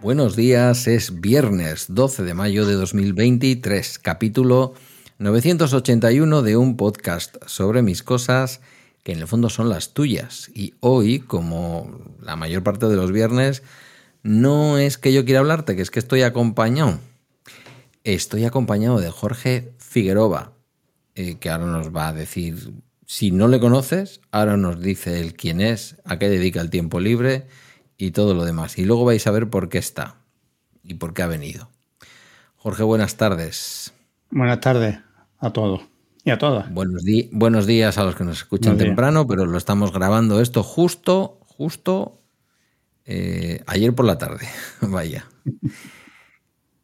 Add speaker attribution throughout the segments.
Speaker 1: Buenos días, es viernes 12 de mayo de 2023, capítulo 981 de un podcast sobre mis cosas que en el fondo son las tuyas. Y hoy, como la mayor parte de los viernes, no es que yo quiera hablarte, que es que estoy acompañado. Estoy acompañado de Jorge Figueroa, eh, que ahora nos va a decir, si no le conoces, ahora nos dice él quién es, a qué dedica el tiempo libre y todo lo demás. Y luego vais a ver por qué está y por qué ha venido. Jorge, buenas tardes.
Speaker 2: Buenas tardes a todos y a todas.
Speaker 1: Buenos, buenos días a los que nos escuchan temprano, pero lo estamos grabando esto justo, justo eh, ayer por la tarde. Vaya.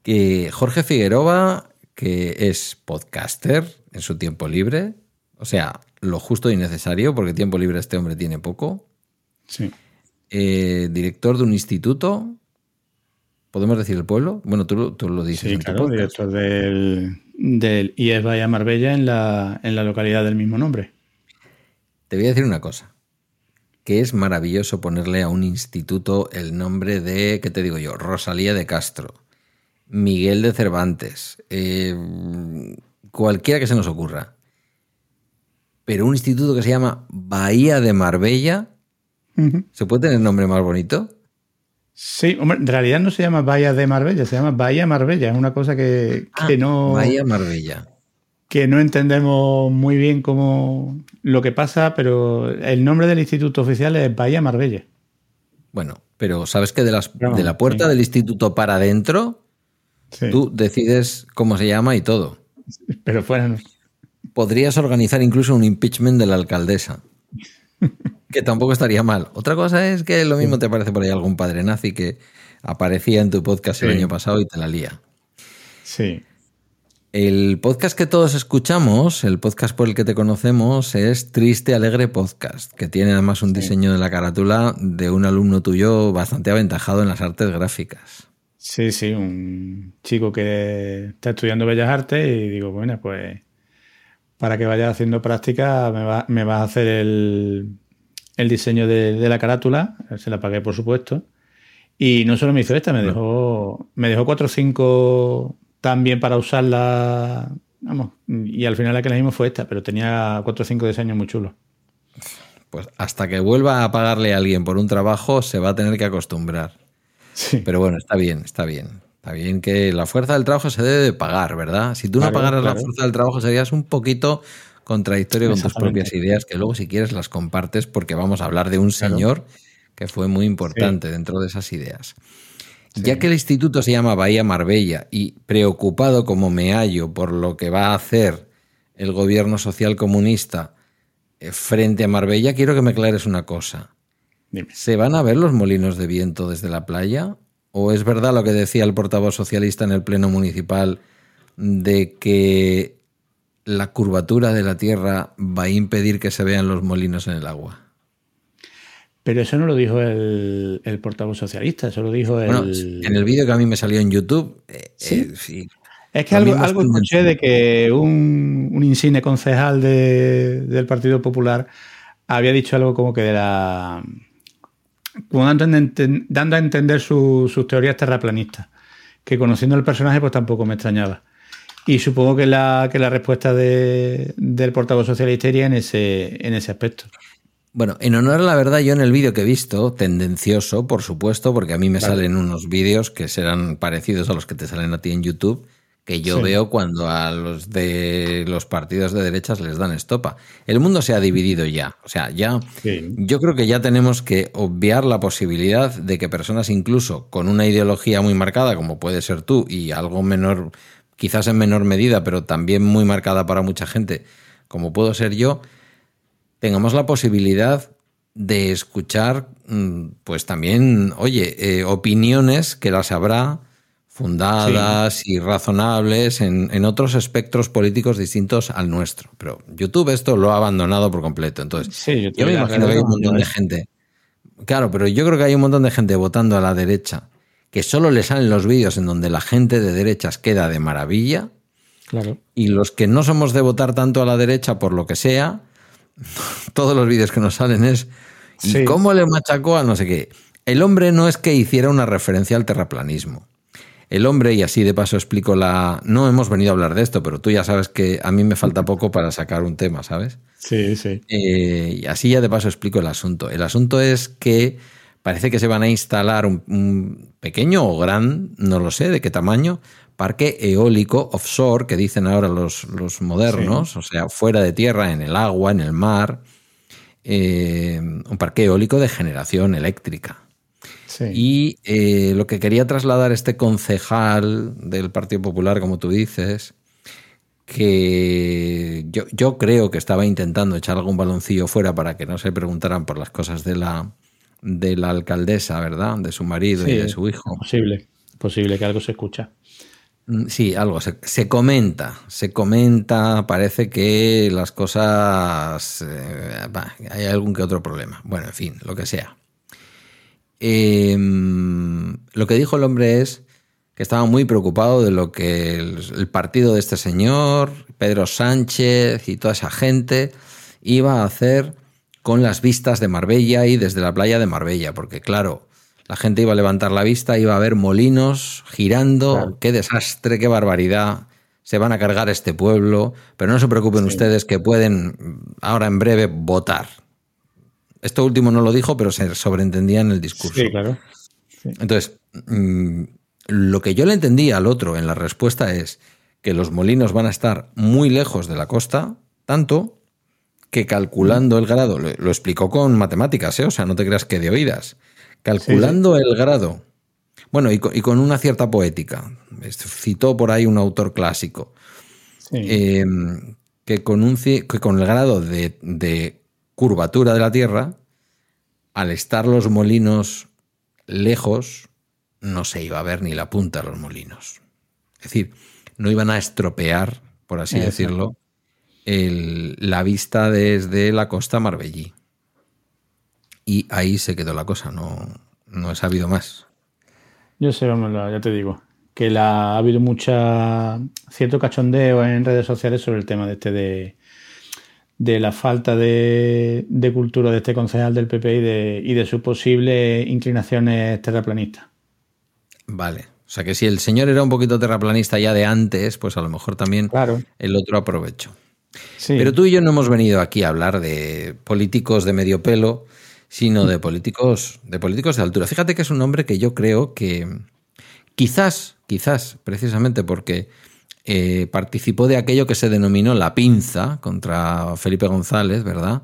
Speaker 1: que Jorge Figueroa, que es podcaster en su tiempo libre, o sea, lo justo y necesario, porque tiempo libre este hombre tiene poco.
Speaker 2: Sí.
Speaker 1: Eh, director de un instituto. ¿Podemos decir el pueblo? Bueno, tú, tú lo dices.
Speaker 2: Sí, claro, director del, del IES Bahía Marbella en la, en la localidad del mismo nombre.
Speaker 1: Te voy a decir una cosa, que es maravilloso ponerle a un instituto el nombre de, ¿qué te digo yo? Rosalía de Castro, Miguel de Cervantes, eh, cualquiera que se nos ocurra. Pero un instituto que se llama Bahía de Marbella, ¿se puede tener nombre más bonito?
Speaker 2: Sí, hombre, en realidad no se llama Bahía de Marbella, se llama Bahía Marbella. Es una cosa que,
Speaker 1: ah,
Speaker 2: no.
Speaker 1: Bahía Marbella.
Speaker 2: Que no entendemos muy bien cómo lo que pasa, pero el nombre del instituto oficial es Bahía Marbella.
Speaker 1: Bueno, pero sabes que de, las, de la puerta del instituto para adentro, tú decides cómo se llama y todo.
Speaker 2: Pero fuera
Speaker 1: Podrías organizar incluso un impeachment de la alcaldesa. Que tampoco estaría mal. Otra cosa es que lo mismo te parece por ahí algún padre nazi que aparecía en tu podcast el año pasado y te la lía.
Speaker 2: Sí.
Speaker 1: El podcast que todos escuchamos, el podcast por el que te conocemos, es Triste Alegre Podcast, que tiene además un diseño de la carátula de un alumno tuyo bastante aventajado en las artes gráficas.
Speaker 2: Sí, sí, un chico que está estudiando Bellas Artes y digo, bueno, pues para que vaya haciendo práctica me, va, me vas a hacer el, el diseño de, la carátula, se la pagué por supuesto. Y no solo me hizo esta, me dejó, me dejó cuatro o cinco también para usarla. Vamos, y al final la que le dimos fue esta, pero tenía cuatro o cinco diseños muy chulos.
Speaker 1: Pues hasta que vuelva a pagarle a alguien por un trabajo, se va a tener que acostumbrar.
Speaker 2: Sí.
Speaker 1: Pero bueno, está bien, está bien. Está bien que la fuerza del trabajo se debe de pagar, ¿verdad? Si tú no pagaras la fuerza del trabajo, serías un poquito contradictorio con tus propias ideas, que luego si quieres las compartes porque vamos a hablar de un señor que fue muy importante dentro de esas ideas. Ya que el instituto se llama Bahía Marbella y preocupado como me hallo por lo que va a hacer el gobierno social comunista eh, frente a Marbella, quiero que me aclares una cosa. ¿Se van a ver los molinos de viento desde la playa? ¿O es verdad lo que decía el portavoz socialista en el Pleno Municipal de que la curvatura de la Tierra va a impedir que se vean los molinos en el agua.
Speaker 2: Pero eso no lo dijo el, portavoz socialista, eso lo dijo
Speaker 1: el... en el vídeo que a mí me salió en YouTube,
Speaker 2: eh, ¿Sí? Eh, es que algo, escuché de que un, un insigne concejal del Partido Popular había dicho algo como que de la... dando a entender sus teorías terraplanistas, que conociendo el personaje pues tampoco me extrañaba. Y supongo que la, que la respuesta de, del portavoz socialista iría en ese, en ese aspecto.
Speaker 1: Bueno, en honor a la verdad, yo en el vídeo que he visto, tendencioso, por supuesto, porque a mí me salen unos vídeos que serán parecidos a los que te salen a ti en YouTube, que yo veo cuando a los de los partidos de derechas les dan estopa. El mundo se ha dividido ya. O sea, ya. Yo creo que ya tenemos que obviar la posibilidad de que personas, incluso con una ideología muy marcada, como puede ser tú, y algo menor quizás en menor medida, pero también muy marcada para mucha gente, como puedo ser yo, tengamos la posibilidad de escuchar, mm, pues también, oye, eh, opiniones que las habrá fundadas y razonables en, otros espectros políticos distintos al nuestro. Pero YouTube esto lo ha abandonado por completo. Entonces, yo me imagino que hay un montón de gente claro, pero yo creo que hay un montón de gente votando a la derecha que solo le salen los vídeos en donde la gente de derechas queda de maravilla.
Speaker 2: Claro.
Speaker 1: Y los que no somos de votar tanto a la derecha por lo que sea, todos los vídeos que nos salen es ¿y
Speaker 2: Sí.
Speaker 1: cómo le machacó a no sé qué? El hombre no es que hiciera una referencia al terraplanismo. El hombre, y así de paso explico la... No hemos venido a hablar de esto, pero tú ya sabes que a mí me falta poco para sacar un tema, ¿sabes?
Speaker 2: Sí, sí.
Speaker 1: Eh, y así ya de paso explico el asunto. El asunto es que parece que se van a instalar un, un pequeño o gran, no lo sé de qué tamaño, parque eólico offshore, que dicen ahora los, los modernos, o sea, fuera de tierra, en el agua, en el mar, eh, un parque eólico de generación eléctrica.
Speaker 2: Sí.
Speaker 1: Y eh, lo que quería trasladar este concejal del Partido Popular, como tú dices, que yo, yo creo que estaba intentando echar algún baloncillo fuera para que no se preguntaran por las cosas de la, de la alcaldesa, ¿verdad? De su marido y de su hijo.
Speaker 2: Posible. Posible que algo se escucha.
Speaker 1: Mm, Sí, algo se, se comenta, se comenta, parece que las cosas, eh, bah, hay algún que otro problema. Bueno, en fin, lo que sea. Eh, lo que dijo el hombre es que estaba muy preocupado de lo que el, el partido de este señor, Pedro Sánchez y toda esa gente iba a hacer con las vistas de Marbella y desde la playa de Marbella, porque claro, la gente iba a levantar la vista, iba a ver molinos girando,
Speaker 2: Claro.
Speaker 1: qué desastre, qué barbaridad, se van a cargar este pueblo, pero no se preocupen
Speaker 2: Sí.
Speaker 1: ustedes que pueden ahora en breve votar. Esto último no lo dijo, pero se sobreentendía en el discurso.
Speaker 2: Sí, claro.
Speaker 1: Entonces, mm, lo que yo le entendí al otro en la respuesta es que los molinos van a estar muy lejos de la costa, tanto que calculando el grado, lo, lo explicó con matemáticas, ¿eh? o sea, no te creas que de oídas, calculando el grado, bueno, y con, y con una cierta poética, citó por ahí un autor clásico,
Speaker 2: Sí.
Speaker 1: eh, que, con un, que con el grado de, de curvatura de la Tierra, al estar los molinos lejos, no se iba a ver ni la punta de los molinos. Es decir, no iban a estropear, por así
Speaker 2: Exacto.
Speaker 1: decirlo, el- la vista desde la costa marbellí. Y ahí se quedó la cosa, no, no he sabido más.
Speaker 2: Yo sé, ya te digo, que la, ha habido mucha cierto cachondeo en redes sociales sobre el tema de este de, de la falta de, de cultura de este concejal del PP y de, y de sus posibles inclinaciones terraplanistas.
Speaker 1: Vale. O sea que si el señor era un poquito terraplanista ya de antes, pues a lo mejor también
Speaker 2: Claro.
Speaker 1: el otro aprovechó.
Speaker 2: Sí.
Speaker 1: Pero tú y yo no hemos venido aquí a hablar de políticos de medio pelo, sino de políticos, de políticos de altura. Fíjate que es un hombre que yo creo que quizás, quizás, precisamente porque eh, participó de aquello que se denominó la pinza contra Felipe González, ¿verdad?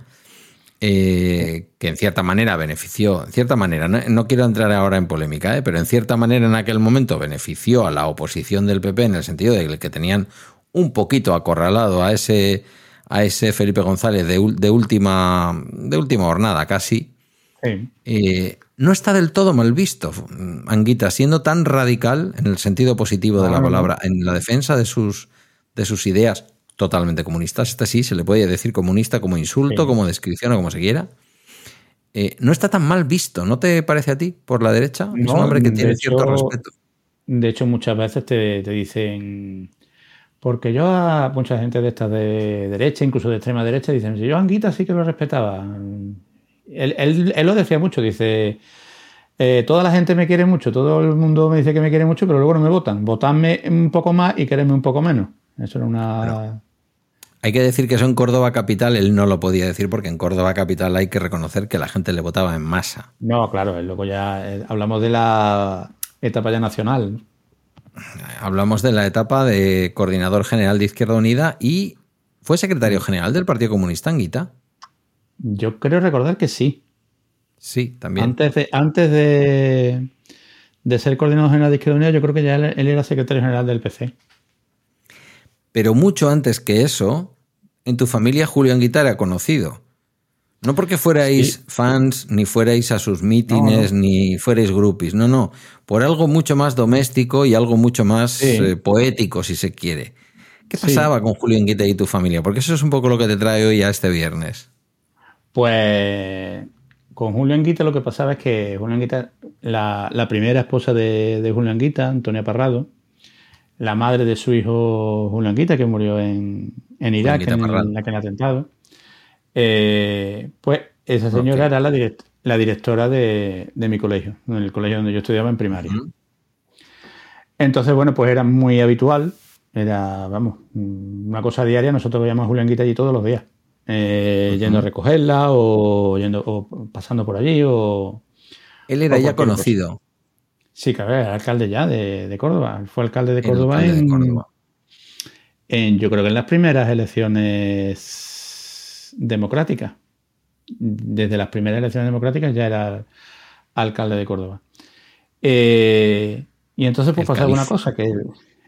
Speaker 1: Eh, que en cierta manera benefició, en cierta manera, no, quiero entrar ahora en polémica, ¿eh? pero en cierta manera en aquel momento benefició a la oposición del PP en el sentido de que tenían un poquito acorralado a ese, a ese Felipe González de, de última, de última jornada casi.
Speaker 2: Sí.
Speaker 1: Eh, no está del todo mal visto, Anguita, siendo tan radical en el sentido positivo de
Speaker 2: No,
Speaker 1: la
Speaker 2: no, no.
Speaker 1: palabra, en la defensa de sus, de sus ideas totalmente comunistas. Este sí, se le puede decir comunista como insulto,
Speaker 2: Sí.
Speaker 1: como descripción o como se quiera. Eh, no está tan mal visto, ¿no te parece a ti por la derecha? es un
Speaker 2: No,
Speaker 1: hombre que tiene cierto respeto.
Speaker 2: De hecho, muchas veces te, te dicen. Porque yo a mucha gente de estas de derecha, incluso de extrema derecha, dicen: si yo a Anguita sí que lo respetaba. Él, él- él lo decía mucho, dice. eh, toda la gente me quiere mucho, todo el mundo me dice que me quiere mucho, pero luego no me votan. Votadme un poco más y quererme un poco menos. Eso era una.
Speaker 1: Hay que decir que eso en Córdoba Capital él no lo podía decir porque en Córdoba Capital hay que reconocer que la gente le votaba en masa.
Speaker 2: No, claro, luego ya eh, hablamos de la etapa ya nacional.
Speaker 1: Hablamos de la etapa de coordinador general de Izquierda Unida y fue secretario general del Partido Comunista Anguita.
Speaker 2: Yo creo recordar que sí.
Speaker 1: Sí, también.
Speaker 2: Antes de, antes de, de ser coordinador general de Izquierda Unida, yo creo que ya él, él era secretario general del PC.
Speaker 1: Pero mucho antes que eso, en tu familia Julio Anguita era conocido. No porque fuerais
Speaker 2: Sí.
Speaker 1: fans, ni fuerais a sus mítines,
Speaker 2: No,
Speaker 1: ni fuerais groupies. No, no. Por algo mucho más doméstico y algo mucho más
Speaker 2: Sí.
Speaker 1: eh, poético, si se quiere. ¿Qué
Speaker 2: Sí.
Speaker 1: pasaba con Julio Anguita y tu familia? Porque eso es un poco lo que te trae hoy a este viernes.
Speaker 2: Pues con Julio Anguita lo que pasaba es que Julio Anguita, la, primera esposa de, de, Julio Anguita, Antonia Parrado, la madre de su hijo Julio Anguita, que murió en, en Irak, en, en, aquel atentado, eh, pues esa señora era la, la directora de, mi colegio, en el colegio donde yo estudiaba en primaria. Entonces, bueno, pues era muy habitual, era, vamos, una cosa diaria, nosotros veíamos a Julio Anguita allí todos los días. Eh, yendo a recogerla o yendo o pasando por allí o
Speaker 1: él era ya conocido.
Speaker 2: Sí claro era alcalde ya de, Córdoba. Fue alcalde de Córdoba, en, yo creo que en las primeras elecciones democráticas. Desde las primeras elecciones democráticas ya era alcalde de Córdoba. Eh, y entonces pues pasaba una cosa que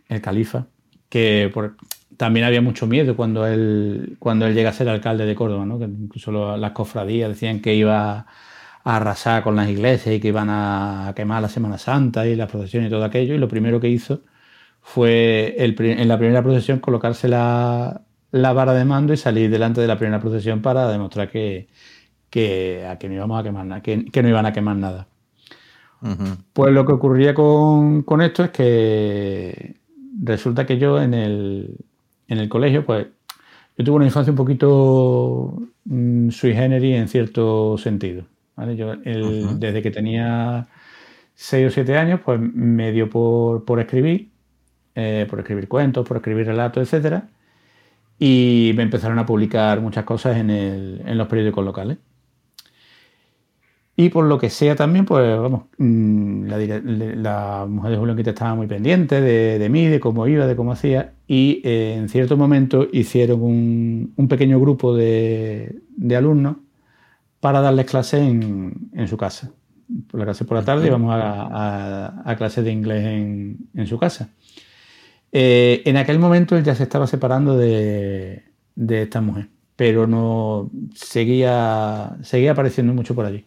Speaker 2: el, califa que por, también había mucho miedo cuando él, cuando él llega a ser alcalde de Córdoba, ¿no? que incluso las cofradías decían que iba a arrasar con las iglesias y que iban a quemar la Semana Santa y la procesión y todo aquello. Y lo primero que hizo fue en la primera procesión colocarse la, vara de mando y salir delante de la primera procesión para demostrar que, que, no íbamos a quemar nada, que, no iban a quemar nada. Pues lo que ocurría con, con esto es que resulta que yo en el, en el colegio, pues yo tuve una infancia un poquito mm, sui generis en cierto sentido. Yo, Desde que tenía 6 o 7 años, pues me dio por, escribir, eh, por escribir cuentos, por escribir relatos, etc. Y me empezaron a publicar muchas cosas en, en los periódicos locales. Y por lo que sea también, pues vamos, mm, la, mujer de Julio Quita estaba muy pendiente de, mí, de cómo iba, de cómo hacía, y eh, en cierto momento hicieron un, pequeño grupo de, alumnos para darles clases en, su casa. Por la clase por la tarde íbamos a, a, clases de inglés en, su casa. Eh, en aquel momento él ya se estaba separando de, esta mujer, pero no seguía, seguía apareciendo mucho por allí.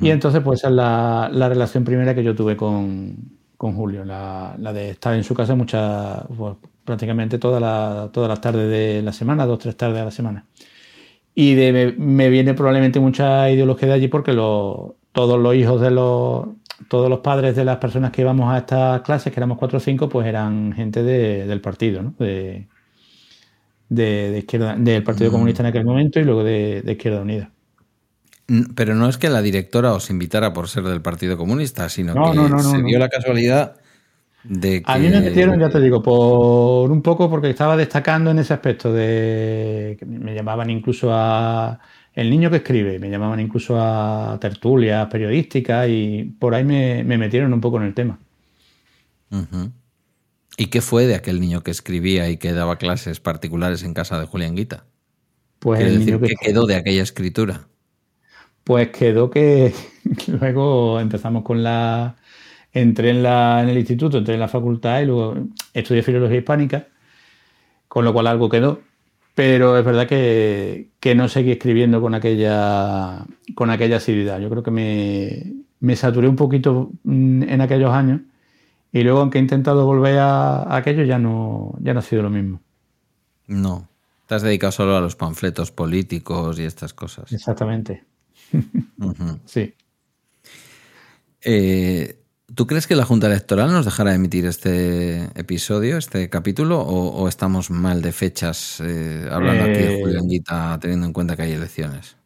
Speaker 2: Y entonces, pues esa es la, relación primera que yo tuve con, Julio, la, de estar en su casa muchas, pues, prácticamente todas las tardes de la semana, dos, tres tardes a la semana. Y de, me, viene probablemente mucha ideología de allí porque todos los hijos de los, todos los padres de las personas que íbamos a estas clases, que éramos cuatro o cinco, pues eran gente del partido, ¿no? De, de, izquierda, del Partido mm. Comunista en aquel momento y luego de Izquierda Unida.
Speaker 1: Pero no es que la directora os invitara por ser del Partido Comunista, sino que se dio la casualidad de que...
Speaker 2: A mí me metieron, ya te digo, por un poco porque estaba destacando en ese aspecto de que me llamaban incluso a el niño que escribe, me llamaban incluso a tertulias periodísticas y por ahí me, metieron un poco en el tema.
Speaker 1: ¿Y qué fue de aquel niño que escribía y que daba clases particulares en casa de Julián Guita? Pues el decir, ¿qué quedó de aquella escritura?
Speaker 2: Pues quedó que luego empezamos con la... Entré en, la, en el instituto, entré en la facultad y luego estudié filología hispánica, con lo cual algo quedó. Pero es verdad que, no seguí escribiendo con aquella, con aquella asiduidad. Yo creo que me, me saturé un poquito mm, en aquellos años y luego, aunque he intentado volver a, aquello, ya no, ya no ha sido lo mismo.
Speaker 1: No, te has dedicado solo a los panfletos políticos y estas cosas.
Speaker 2: Exactamente. Sí.
Speaker 1: Eh, ¿Tú crees que la Junta Electoral nos dejará emitir este episodio, este capítulo, o, estamos mal de fechas eh, hablando aquí de eh, Julián Guita, teniendo en cuenta que hay elecciones?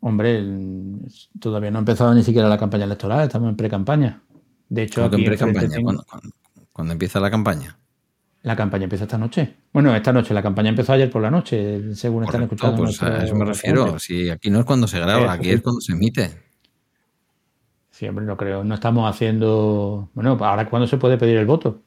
Speaker 2: Hombre, todavía no ha empezado ni siquiera la campaña electoral, estamos en pre-campaña. De hecho, aquí
Speaker 1: en pre ¿Cuándo, empieza la campaña?
Speaker 2: La campaña empieza esta noche. Bueno, esta noche, la campaña empezó ayer por la noche, según están escuchando.
Speaker 1: Pues a eso me refiero. Si aquí no es cuando se graba, aquí es cuando se emite.
Speaker 2: Sí, hombre, no creo. No estamos haciendo. Bueno, ahora cuándo se puede pedir el voto.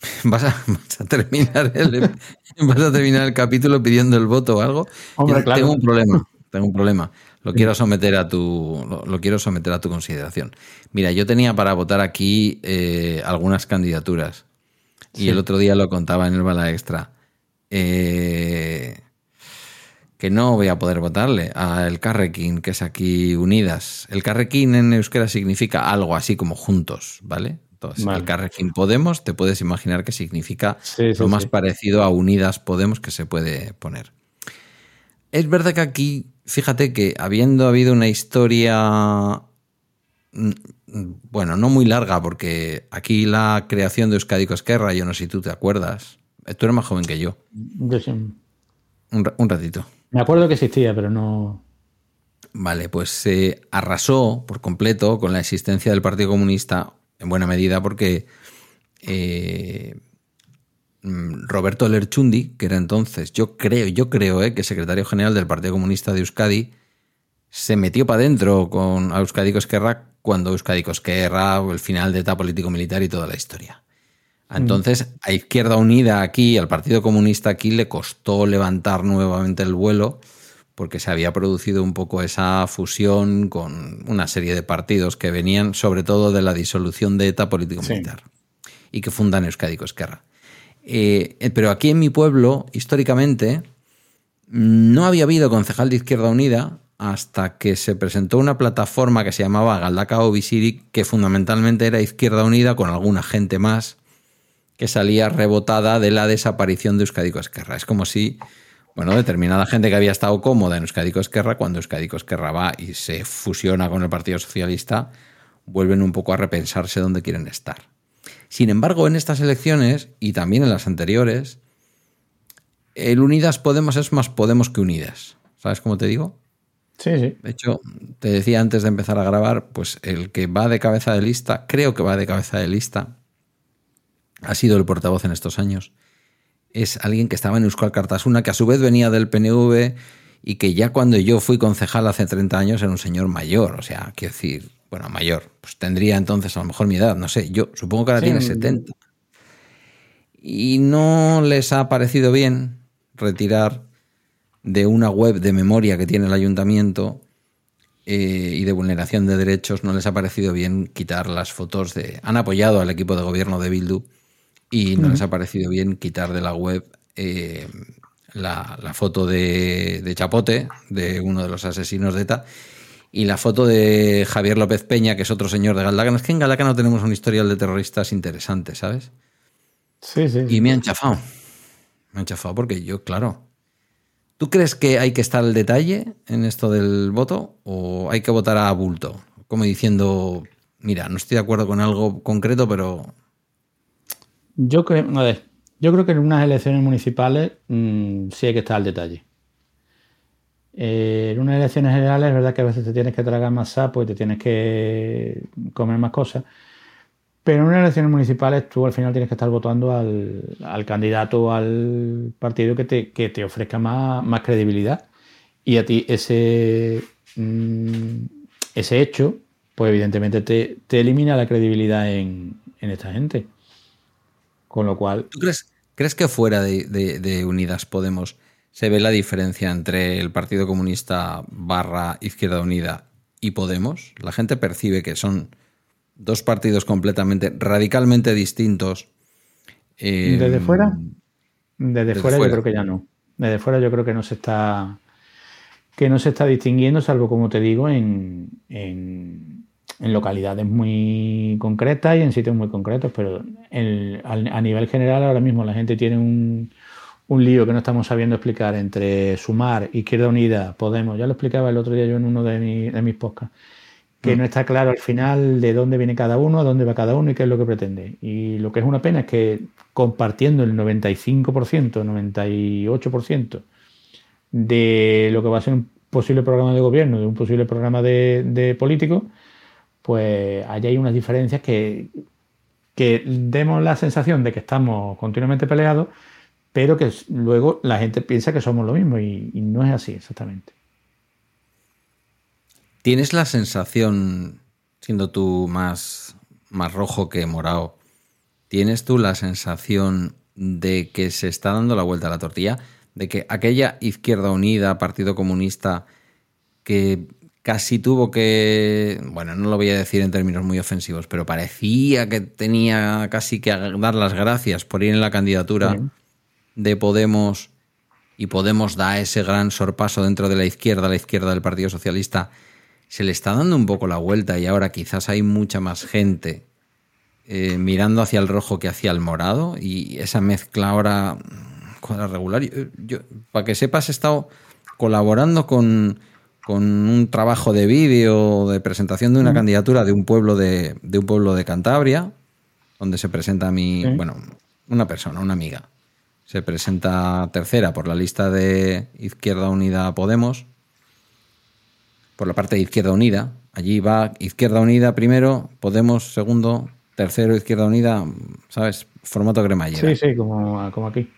Speaker 1: ¿Vas a, terminar el, vas a terminar el capítulo pidiendo el voto o algo.
Speaker 2: Hombre, claro.
Speaker 1: Tengo un problema. Tengo un problema. Lo quiero someter a tu, lo, quiero someter a tu consideración. Mira, yo tenía para votar aquí eh, algunas candidaturas y el otro día lo contaba en el bala extra. Eh, que no voy a poder votarle a el Carrequín, que es aquí Unidas. El Carrequín en euskera significa algo así como juntos, ¿vale? Entonces, el Carrequín Podemos, te puedes imaginar que significa lo más parecido a Unidas Podemos que se puede poner. Es verdad que aquí fíjate que habiendo habido una historia, mm, bueno, no muy larga, porque aquí la creación de Euskadi Esquerra, yo no sé si tú te acuerdas, tú eres más joven que yo.
Speaker 2: Yo sí.
Speaker 1: Un, ratito.
Speaker 2: Me acuerdo que existía, pero no...
Speaker 1: Vale, pues se arrasó por completo con la existencia del Partido Comunista, en buena medida porque eh, mm, Roberto Lerchundi, que era entonces, yo creo, yo creo eh, que secretario general del Partido Comunista de Euskadi, se metió para adentro con Euskadi Esquerra cuando Euskadi Esquerra, el final de etapa político-militar y toda la historia. Entonces, a Izquierda Unida aquí, al Partido Comunista aquí, le costó levantar nuevamente el vuelo porque se había producido un poco esa fusión con una serie de partidos que venían sobre todo de la disolución de ETA político-militar y que fundan Euskadi Esquerra. Eh, pero aquí en mi pueblo, históricamente, no había habido concejal de Izquierda Unida hasta que se presentó una plataforma que se llamaba Galdacao Visiri, que fundamentalmente era Izquierda Unida con alguna gente más que salía rebotada de la desaparición de Euskadi Esquerra. Es como si, bueno, determinada gente que había estado cómoda en Euskadi Esquerra, cuando Euskadi Esquerra va y se fusiona con el Partido Socialista, vuelven un poco a repensarse dónde quieren estar. Sin embargo, en estas elecciones y también en las anteriores, el Unidas Podemos es más Podemos que Unidas. ¿Sabes cómo te digo?
Speaker 2: Sí, sí.
Speaker 1: De hecho, te decía antes de empezar a grabar, pues el que va de cabeza de lista, creo que va de cabeza de lista, ha sido el portavoz en estos años. Es alguien que estaba en Euskal Cartasuna, que a su vez venía del PNV y que ya cuando yo fui concejal hace 30 años era un señor mayor. O sea, quiero decir, bueno, mayor, pues tendría entonces a lo mejor mi edad, no sé, yo supongo que ahora tiene 70. Y no les ha parecido bien retirar de una web de memoria que tiene el ayuntamiento eh, y de vulneración de derechos, no les ha parecido bien quitar las fotos de... Han apoyado al equipo de gobierno de Bildu y no les ha parecido bien quitar de la web eh, la, foto de, de Chapote, de uno de los asesinos de ETA, y la foto de Javier López Peña, que es otro señor de Galdácano. Es que en Galdácano tenemos un historial de terroristas interesante, ¿sabes?
Speaker 2: Sí, sí.
Speaker 1: Y me han chafado. Me han chafado porque yo, claro. ¿Tú crees que hay que estar al detalle en esto del voto o hay que votar a bulto? Como diciendo, mira, no estoy de acuerdo con algo concreto, pero...
Speaker 2: Yo creo, a ver, yo creo que en unas elecciones municipales mm, sí hay que estar al detalle. Eh, en unas elecciones generales es verdad que a veces te tienes que tragar más sapo y te tienes que comer más cosas. Pero en unas elecciones municipales tú al final tienes que estar votando al, candidato o al partido que te, ofrezca más, credibilidad. Y a ti ese, mm, ese hecho, pues evidentemente te, elimina la credibilidad en, esta gente. Con lo cual...
Speaker 1: ¿Tú crees, crees que fuera de Unidas Podemos se ve la diferencia entre el Partido Comunista barra Izquierda Unida y Podemos. La gente percibe que son dos partidos completamente, radicalmente distintos.
Speaker 2: Eh, ¿Desde fuera? Desde, fuera, yo creo que ya no. Desde fuera yo creo que no se está que no se está distinguiendo, salvo como te digo, en, en, localidades muy concretas y en sitios muy concretos, pero a nivel general ahora mismo la gente tiene un, un lío que no estamos sabiendo explicar entre Sumar, Izquierda Unida, Podemos. Ya lo explicaba el otro día yo en uno de, mis podcasts. Que mm. no está claro al final de dónde viene cada uno, a dónde va cada uno y qué es lo que pretende. Y lo que es una pena es que compartiendo el 95%, 98% de lo que va a ser un posible programa de gobierno, de un posible programa de, de político, pues allá hay unas diferencias que, que demos la sensación de que estamos continuamente peleados pero que luego la gente piensa que somos lo mismo y, no es así exactamente.
Speaker 1: ¿Tienes la sensación, siendo tú más, más rojo que morado, ¿tienes tú la sensación de que se está dando la vuelta a la tortilla? De que aquella izquierda unida, Partido Comunista, que casi tuvo que, bueno, no lo voy a decir en términos muy ofensivos, pero parecía que tenía casi que dar las gracias por ir en la candidatura de Podemos y Podemos da ese gran sorpaso dentro de la izquierda, la izquierda del Partido Socialista, se le está dando un poco la vuelta y ahora quizás hay mucha más gente eh, mirando hacia el rojo que hacia el morado y esa mezcla ahora cuadra regular. Yo, para que sepas, he estado colaborando con, con un trabajo de vídeo de presentación de una candidatura de un pueblo de, un pueblo de Cantabria, donde se presenta mi, bueno, una persona, una amiga. Se presenta tercera por la lista de Izquierda Unida Podemos, por la parte de Izquierda Unida. Allí va Izquierda Unida primero, Podemos segundo, tercero Izquierda Unida, ¿sabes? Formato cremallera.
Speaker 2: Sí, sí, como, como aquí.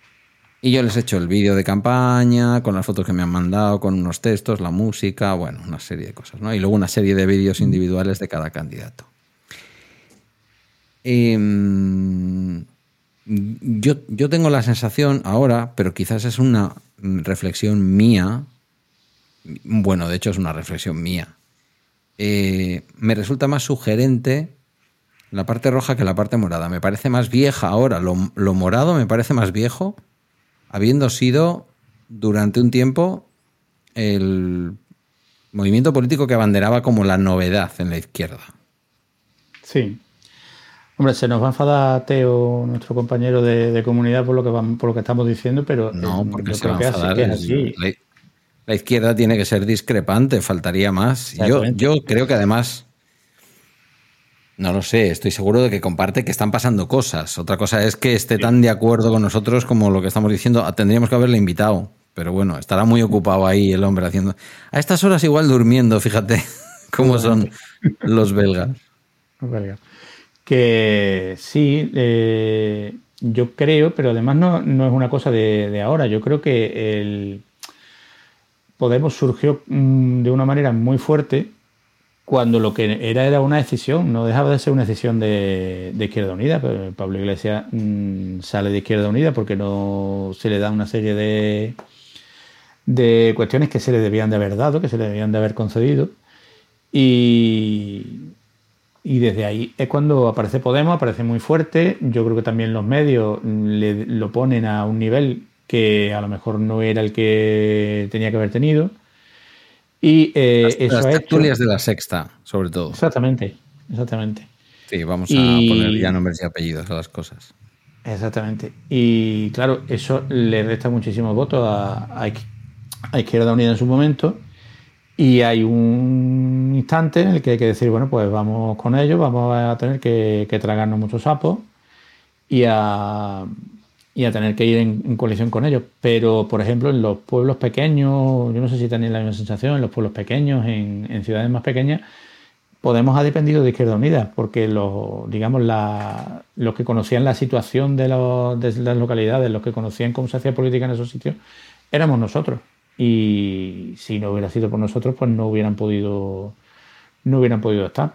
Speaker 1: Y yo les he hecho el vídeo de campaña, con las fotos que me han mandado, con unos textos, la música, bueno, una serie de cosas, ¿no? Y luego una serie de vídeos mm. individuales de cada candidato. Em, yo, yo tengo la sensación ahora, pero quizás es una reflexión mía, bueno, de hecho es una reflexión mía, eh, me resulta más sugerente la parte roja que la parte morada. Me parece más vieja ahora. lo morado me parece más viejo habiendo sido durante un tiempo el movimiento político que abanderaba como la novedad en la izquierda.
Speaker 2: Sí. Hombre, se nos va a enfadar Teo, nuestro compañero de, comunidad, por lo, que por lo que estamos diciendo, pero
Speaker 1: no, porque se va a enfadar. así. La, izquierda tiene que ser discrepante, faltaría más. Yo, yo creo que además no lo sé, estoy seguro de que comparte que están pasando cosas. Otra cosa es que esté tan de acuerdo con nosotros como lo que estamos diciendo. Tendríamos que haberle invitado. Pero bueno, estará muy ocupado ahí el hombre haciendo. A estas horas igual durmiendo, fíjate cómo son los belgas.
Speaker 2: Que sí, eh, yo creo, pero además no, es una cosa de, ahora. Yo creo que el Podemos surgió mm, de una manera muy fuerte cuando lo que era era una decisión, no dejaba de ser una decisión de, Izquierda Unida. Pero Pablo Iglesias mm, sale de Izquierda Unida porque no se le da una serie de, de cuestiones que se le debían de haber dado, que se le debían de haber concedido. Y, y desde ahí es cuando aparece Podemos, aparece muy fuerte. Yo creo que también los medios le, lo ponen a un nivel que a lo mejor no era el que tenía que haber tenido. Y eh,
Speaker 1: las, eso de la sexta, sobre todo.
Speaker 2: Exactamente, exactamente.
Speaker 1: Sí, vamos a poner ya nombres y apellidos a las cosas.
Speaker 2: Exactamente. Y claro, eso le resta muchísimos votos a, a, Izquierda Unida en su momento. Y hay un instante en el que hay que decir, bueno, pues vamos con ellos, vamos a tener que, que tragarnos muchos sapos y a, y a tener que ir en, coalición con ellos. Pero, por ejemplo, en los pueblos pequeños, yo no sé si tenéis la misma sensación, en los pueblos pequeños, en, ciudades más pequeñas, Podemos ha dependido de Izquierda Unida, porque los, digamos, la, los que conocían la situación de, de, las localidades, los que conocían cómo se hacía política en esos sitios, éramos nosotros. Y si no hubiera sido por nosotros, pues no hubieran podido, no hubieran podido estar.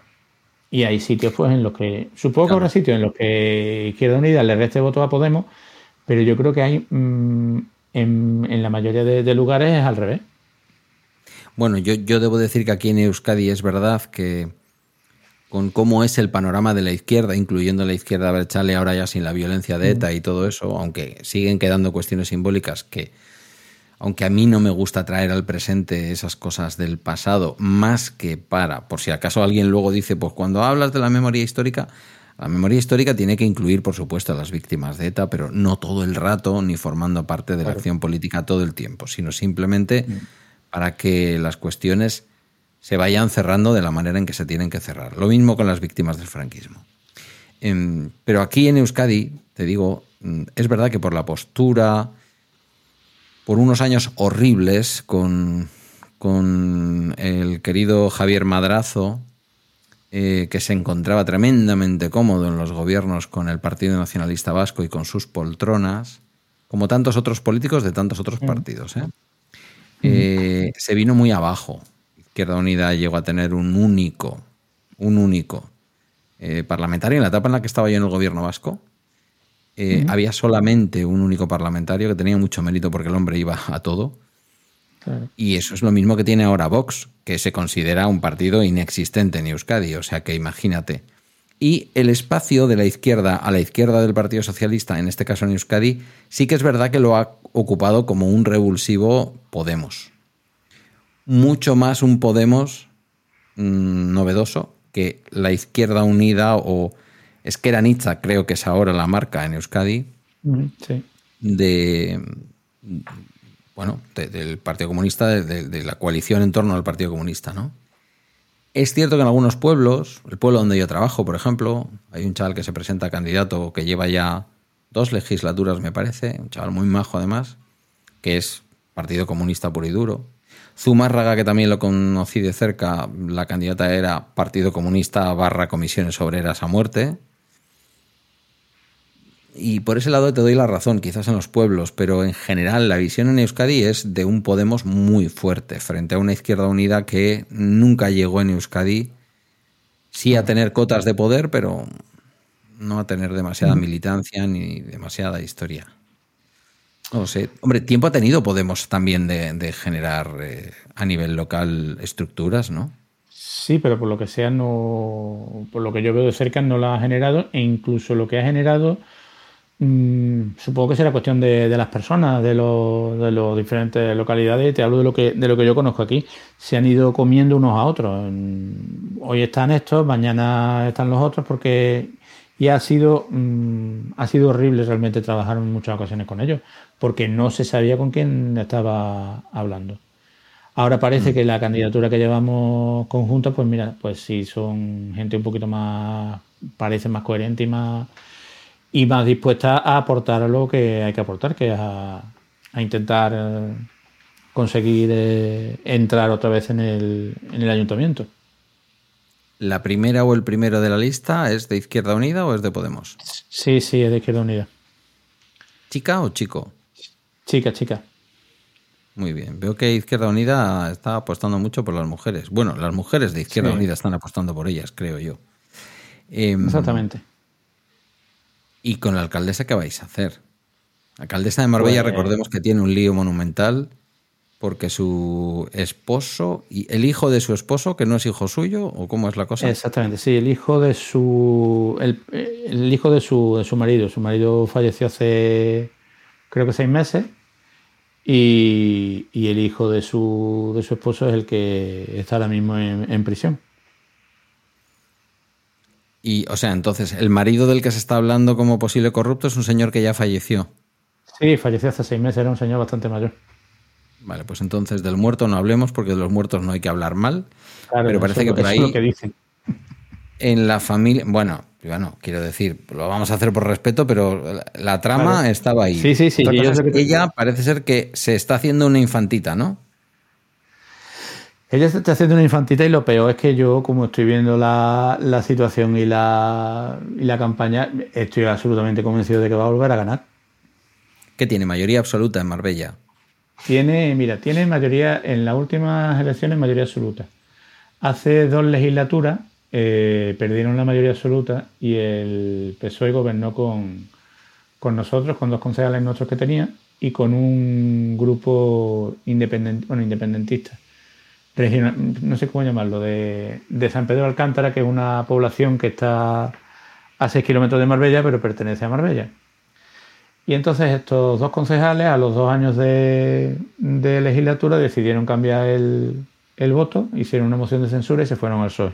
Speaker 2: Y hay sitios pues en los que, supongo que habrá sitios en los que Izquierda Unida le reste votos a Podemos, pero yo creo que hay mm, en, la mayoría de, lugares es al revés.
Speaker 1: Bueno, yo, yo debo decir que aquí en Euskadi es verdad que con cómo es el panorama de la izquierda, incluyendo la izquierda Berchale ahora ya sin la violencia de ETA y todo eso, aunque siguen quedando cuestiones simbólicas que, aunque a mí no me gusta traer al presente esas cosas del pasado, más que para, por si acaso alguien luego dice, pues cuando hablas de la memoria histórica, la memoria histórica tiene que incluir, por supuesto, a las víctimas de ETA, pero no todo el rato ni formando parte de la acción política todo el tiempo, sino simplemente mm. para que las cuestiones se vayan cerrando de la manera en que se tienen que cerrar. Lo mismo con las víctimas del franquismo. Em, pero aquí en Euskadi, te digo, mm, es verdad que por la postura, por unos años horribles con, con el querido Javier Madrazo, eh, que se encontraba tremendamente cómodo en los gobiernos con el Partido Nacionalista Vasco y con sus poltronas, como tantos otros políticos de tantos otros partidos. ¿eh? Eh, se vino muy abajo. Izquierda Unida llegó a tener un único, un único parlamentario en la etapa en la que estaba yo en el gobierno vasco. Había solamente un único parlamentario que tenía mucho mérito porque el hombre iba a todo y eso es lo mismo que tiene ahora Vox, que se considera un partido inexistente en Euskadi, o sea que imagínate. Y el espacio de la izquierda a la izquierda del Partido Socialista, en este caso en Euskadi, sí que es verdad que lo ha ocupado como un revulsivo Podemos. Mucho más un Podemos mm, novedoso que la izquierda unida o Esqueranitza, creo que es ahora la marca en Euskadi,
Speaker 2: sí.
Speaker 1: de bueno, del Partido Comunista, de, la coalición en torno al Partido Comunista, ¿no? Es cierto que en algunos pueblos, el pueblo donde yo trabajo, por ejemplo, hay un chaval que se presenta candidato que lleva ya dos legislaturas, me parece, un chaval muy majo además, que es Partido Comunista puro y duro. Zumárraga, que también lo conocí de cerca, la candidata era Partido Comunista barra Comisiones Obreras a muerte. Y por ese lado te doy la razón, quizás en los pueblos, pero en general la visión en Euskadi es de un Podemos muy fuerte frente a una izquierda unida que nunca llegó en Euskadi, sí a tener cotas de poder, pero no a tener demasiada militancia ni demasiada historia. No sé. Hombre, tiempo ha tenido Podemos también de, generar eh, a nivel local estructuras, ¿no?
Speaker 2: Sí, pero por lo que sea, no. Por lo que yo veo de cerca, no la ha generado. E incluso lo que ha generado, mm, supongo que será cuestión de, las personas, de, los diferentes localidades. Te hablo de lo que de lo que yo conozco aquí. Se han ido comiendo unos a otros. Hoy están estos, mañana están los otros, porque y ha sido, mm, ha sido horrible realmente trabajar en muchas ocasiones con ellos, porque no se sabía con quién estaba hablando. Ahora parece mm. que la candidatura que llevamos conjunta, pues mira, pues sí, son gente un poquito más, parece más coherente y más, y más dispuesta a aportar lo que hay que aportar, que es a, intentar eh, conseguir eh, entrar otra vez en el, en el ayuntamiento.
Speaker 1: ¿La primera o el primero de la lista es de Izquierda Unida o es de Podemos?
Speaker 2: Sí, sí, es de Izquierda Unida.
Speaker 1: ¿Chica o chico?
Speaker 2: Chica, chica.
Speaker 1: Muy bien. Veo que Izquierda Unida está apostando mucho por las mujeres. Bueno, las mujeres de Izquierda Unida están apostando por ellas, creo yo.
Speaker 2: Em, Exactamente.
Speaker 1: ¿Y con la alcaldesa qué vais a hacer? La alcaldesa de Marbella, pues, recordemos que tiene un lío monumental porque su esposo y el hijo de su esposo, que no es hijo suyo, o cómo es la cosa.
Speaker 2: Exactamente, sí, el hijo de su el, hijo de su, de su marido. Su marido falleció hace creo que seis meses y, el hijo de su, de su esposo es el que está ahora mismo en, prisión.
Speaker 1: Y, o sea, entonces, el marido del que se está hablando como posible corrupto es un señor que ya falleció.
Speaker 2: Sí, falleció hace seis meses, era un señor bastante mayor.
Speaker 1: Vale, pues entonces del muerto no hablemos porque de los muertos no hay que hablar mal. pero parece que por ahí. lo que dicen. En la familia. Bueno, bueno, quiero decir, lo vamos a hacer por respeto, pero la trama estaba ahí.
Speaker 2: Sí, sí, sí.
Speaker 1: ella parece ser que se está haciendo una infantita, ¿no?
Speaker 2: Ella se está haciendo una infantita y lo peor es que yo, como estoy viendo la, la situación y la, y la campaña, estoy absolutamente convencido de que va a volver a ganar.
Speaker 1: ¿Qué tiene? Mayoría absoluta en Marbella.
Speaker 2: Tiene, mira, tiene mayoría, en las últimas elecciones, mayoría absoluta. Hace dos legislaturas eh, perdieron la mayoría absoluta y el PSOE gobernó con, nosotros, con dos concejales nuestros que tenía y con un grupo independent, bueno, independentista. No sé cómo llamarlo, de, de San Pedro Alcántara, que es una población que está a 6 kilómetros de Marbella, pero pertenece a Marbella. Y entonces estos dos concejales, a los dos años de, legislatura, decidieron cambiar el, voto, hicieron una moción de censura y se fueron al PSOE,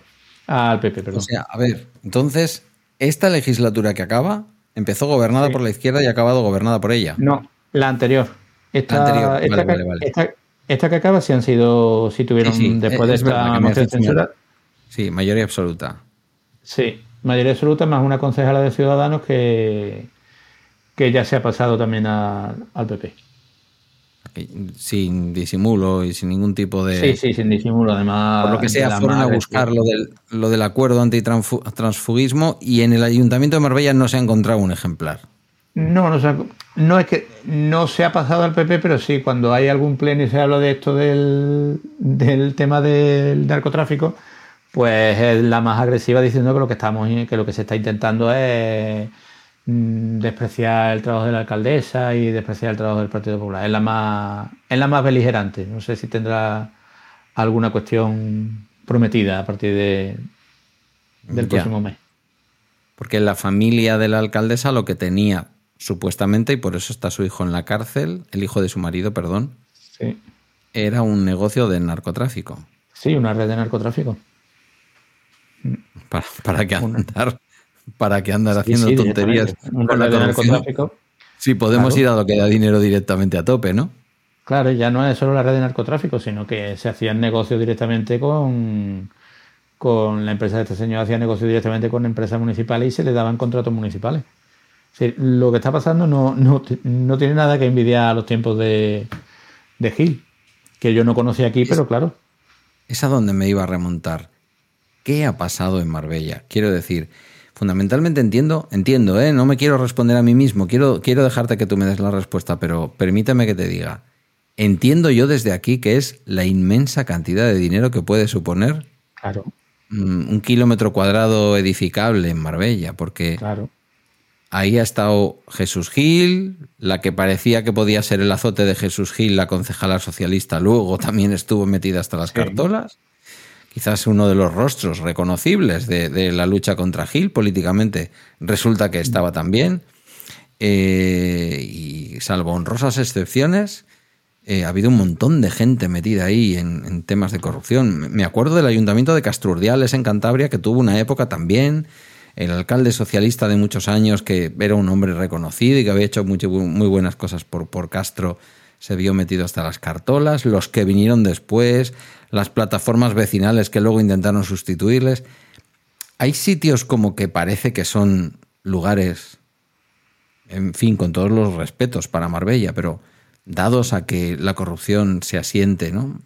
Speaker 2: al PP, perdón.
Speaker 1: O sea, a ver, entonces, esta legislatura que acaba empezó gobernada por la izquierda y ha acabado gobernada por ella.
Speaker 2: No, la anterior. Esta, anterior. Esta, que, acaba, si han sido, si tuvieron después de esta moción de censura.
Speaker 1: Sí, mayoría absoluta.
Speaker 2: Sí, mayoría absoluta más una concejala de Ciudadanos que, que ya se ha pasado también al PP.
Speaker 1: Sin disimulo y sin ningún tipo de.
Speaker 2: Sí, sí, sin disimulo, además.
Speaker 1: Por lo que sea, fueron a buscar lo del, lo del acuerdo antitransfugismo y en el Ayuntamiento de Marbella no se ha encontrado un ejemplar.
Speaker 2: No, no, no es que no se ha pasado al PP, pero sí, cuando hay algún pleno y se habla de esto del, del tema del narcotráfico, pues es la más agresiva diciendo que lo que estamos que lo que se está intentando es Mm, despreciar el trabajo de la alcaldesa y despreciar el trabajo del Partido Popular. Es la más, es la más beligerante. No sé si tendrá alguna cuestión prometida a partir de, del próximo mes.
Speaker 1: Porque la familia de la alcaldesa lo que tenía supuestamente, y por eso está su hijo en la cárcel, el hijo de su marido, perdón, era un negocio de narcotráfico.
Speaker 2: Sí, una red de narcotráfico.
Speaker 1: ¿Para, para qué andar para que andas haciendo tonterías con la corrupción. Sí, podemos ir a lo que da dinero directamente a tope, ¿no?
Speaker 2: Claro, ya no es solo la red de narcotráfico, sino que se hacían negocios directamente con, con la empresa de este señor, hacía negocios directamente con empresas municipales y se le daban contratos municipales. Lo que está pasando no, no, tiene nada que envidiar a los tiempos de, de Gil, que yo no conocía aquí, pero claro.
Speaker 1: Es a donde me iba a remontar. ¿Qué ha pasado en Marbella? Quiero decir, fundamentalmente entiendo, entiendo, ¿eh? no me quiero responder a mí mismo, quiero, quiero dejarte que tú me des la respuesta, pero permítame que te diga. Entiendo yo desde aquí que es la inmensa cantidad de dinero que puede suponer
Speaker 2: claro.
Speaker 1: Un kilómetro cuadrado edificable en Marbella, porque
Speaker 2: claro.
Speaker 1: Ahí ha estado Jesús Gil, la que parecía que podía ser el azote de Jesús Gil, la concejala socialista, luego también estuvo metida hasta las cartolas. Quizás uno de los rostros reconocibles de, la lucha contra Gil políticamente resulta que estaba también. Eh, y salvo honrosas excepciones, eh, ha habido un montón de gente metida ahí en, temas de corrupción. Me acuerdo del ayuntamiento de Casturdiales en Cantabria, que tuvo una época también. El alcalde socialista de muchos años, que era un hombre reconocido y que había hecho muy, muy buenas cosas por, por Castro, se vio metido hasta las cartolas. Los que vinieron después, las plataformas vecinales que luego intentaron sustituirles. Hay sitios como que parece que son lugares, en fin, con todos los respetos para Marbella, pero dados a que la corrupción se asiente, ¿no?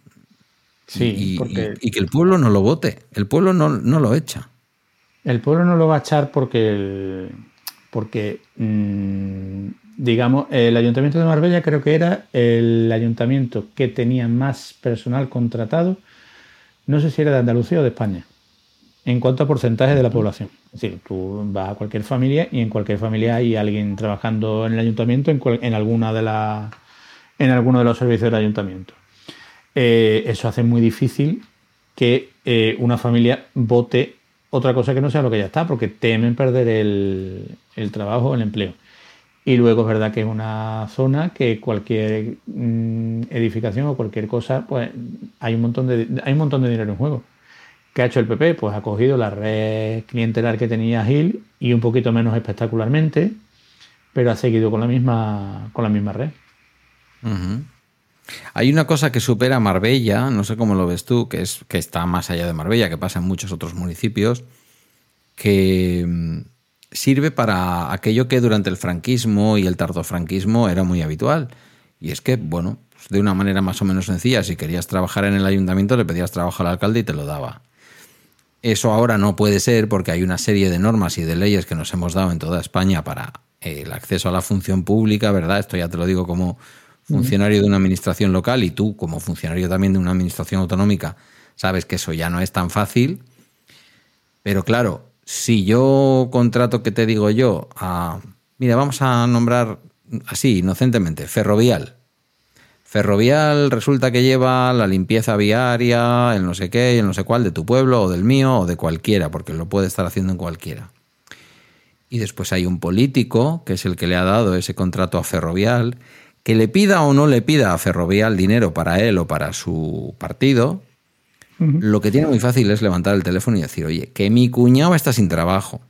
Speaker 2: Sí,
Speaker 1: y, que el pueblo no lo vote, el pueblo no, lo echa.
Speaker 2: El pueblo no lo va a echar porque, porque mm, digamos, el ayuntamiento de Marbella creo que era el ayuntamiento que tenía más personal contratado, no sé si era de Andalucía o de España, en cuanto a porcentaje de la población. Es decir, tú vas a cualquier familia y en cualquier familia hay alguien trabajando en el ayuntamiento en, en alguna de las en alguno de los servicios del ayuntamiento. Eh, eso hace muy difícil que eh, una familia vote otra cosa que no sea lo que ya está, porque temen perder el, el trabajo, el empleo. Y luego es verdad que es una zona que cualquier mm, edificación o cualquier cosa, pues hay un montón de hay un montón de dinero en juego. ¿Qué ha hecho el PP? Pues ha cogido la red clientelar que tenía Gil y un poquito menos espectacularmente, pero ha seguido con la misma, con la misma red.
Speaker 1: Hay una cosa que supera Marbella, no sé cómo lo ves tú, que, es, que está más allá de Marbella, que pasa en muchos otros municipios, que mm, sirve para aquello que durante el franquismo y el tardofranquismo era muy habitual. Y es que, bueno, pues de una manera más o menos sencilla, si querías trabajar en el ayuntamiento, le pedías trabajo al alcalde y te lo daba. Eso ahora no puede ser porque hay una serie de normas y de leyes que nos hemos dado en toda España para el acceso a la función pública, ¿verdad? Esto ya te lo digo como funcionario de una administración local y tú como funcionario también de una administración autonómica sabes que eso ya no es tan fácil. Pero claro, si yo contrato, que te digo yo? A, mira, vamos a nombrar así, inocentemente, ferrovial. Ferrovial resulta que lleva la limpieza viaria, el no sé qué, el no sé cuál de tu pueblo o del mío o de cualquiera, porque lo puede estar haciendo en cualquiera. Y después hay un político, que es el que le ha dado ese contrato a Ferrovial, que le pida o no le pida a Ferrovial dinero para él o para su partido, lo que tiene muy fácil es levantar el teléfono y decir, oye, que mi cuñado está sin trabajo.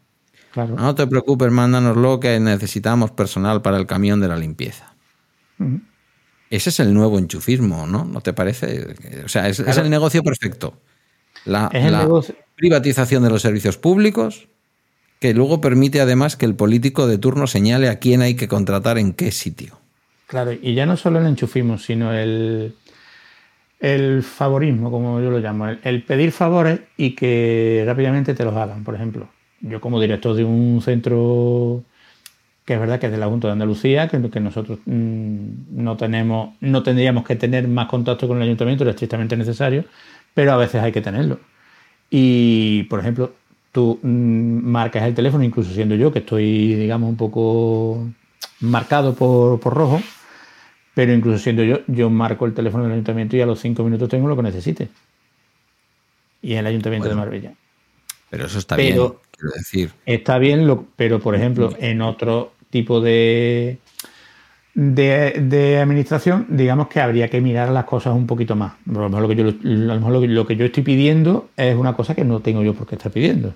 Speaker 1: No te preocupes, mándanoslo que necesitamos personal para el camión de la limpieza. Ese es el nuevo enchufismo, ¿no? ¿No te parece? O sea, es, el negocio perfecto. La, privatización de los servicios públicos, que luego permite además que el político de turno señale a quién hay que contratar en qué sitio.
Speaker 2: Claro, y ya no solo el enchufismo, sino el, el favorismo, como yo lo llamo, el, pedir favores y que rápidamente te los hagan. Por ejemplo, yo como director de un centro que es verdad que es de la Junta de Andalucía, que, que nosotros mm, no tenemos, no tendríamos que tener más contacto con el ayuntamiento, es estrictamente necesario, pero a veces hay que tenerlo. Y, por ejemplo, tú mm, marcas el teléfono, incluso siendo yo, que estoy, digamos, un poco marcado por, por rojo, pero incluso siendo yo, yo marco el teléfono del ayuntamiento y a los cinco minutos tengo lo que necesite. Y en el ayuntamiento de Marbella.
Speaker 1: Pero eso está bien, quiero decir.
Speaker 2: Está bien, lo, pero por ejemplo, en otro tipo de, de, administración, digamos que habría que mirar las cosas un poquito más. A lo mejor, lo que, yo, lo, que, yo estoy pidiendo es una cosa que no tengo yo por qué estar pidiendo.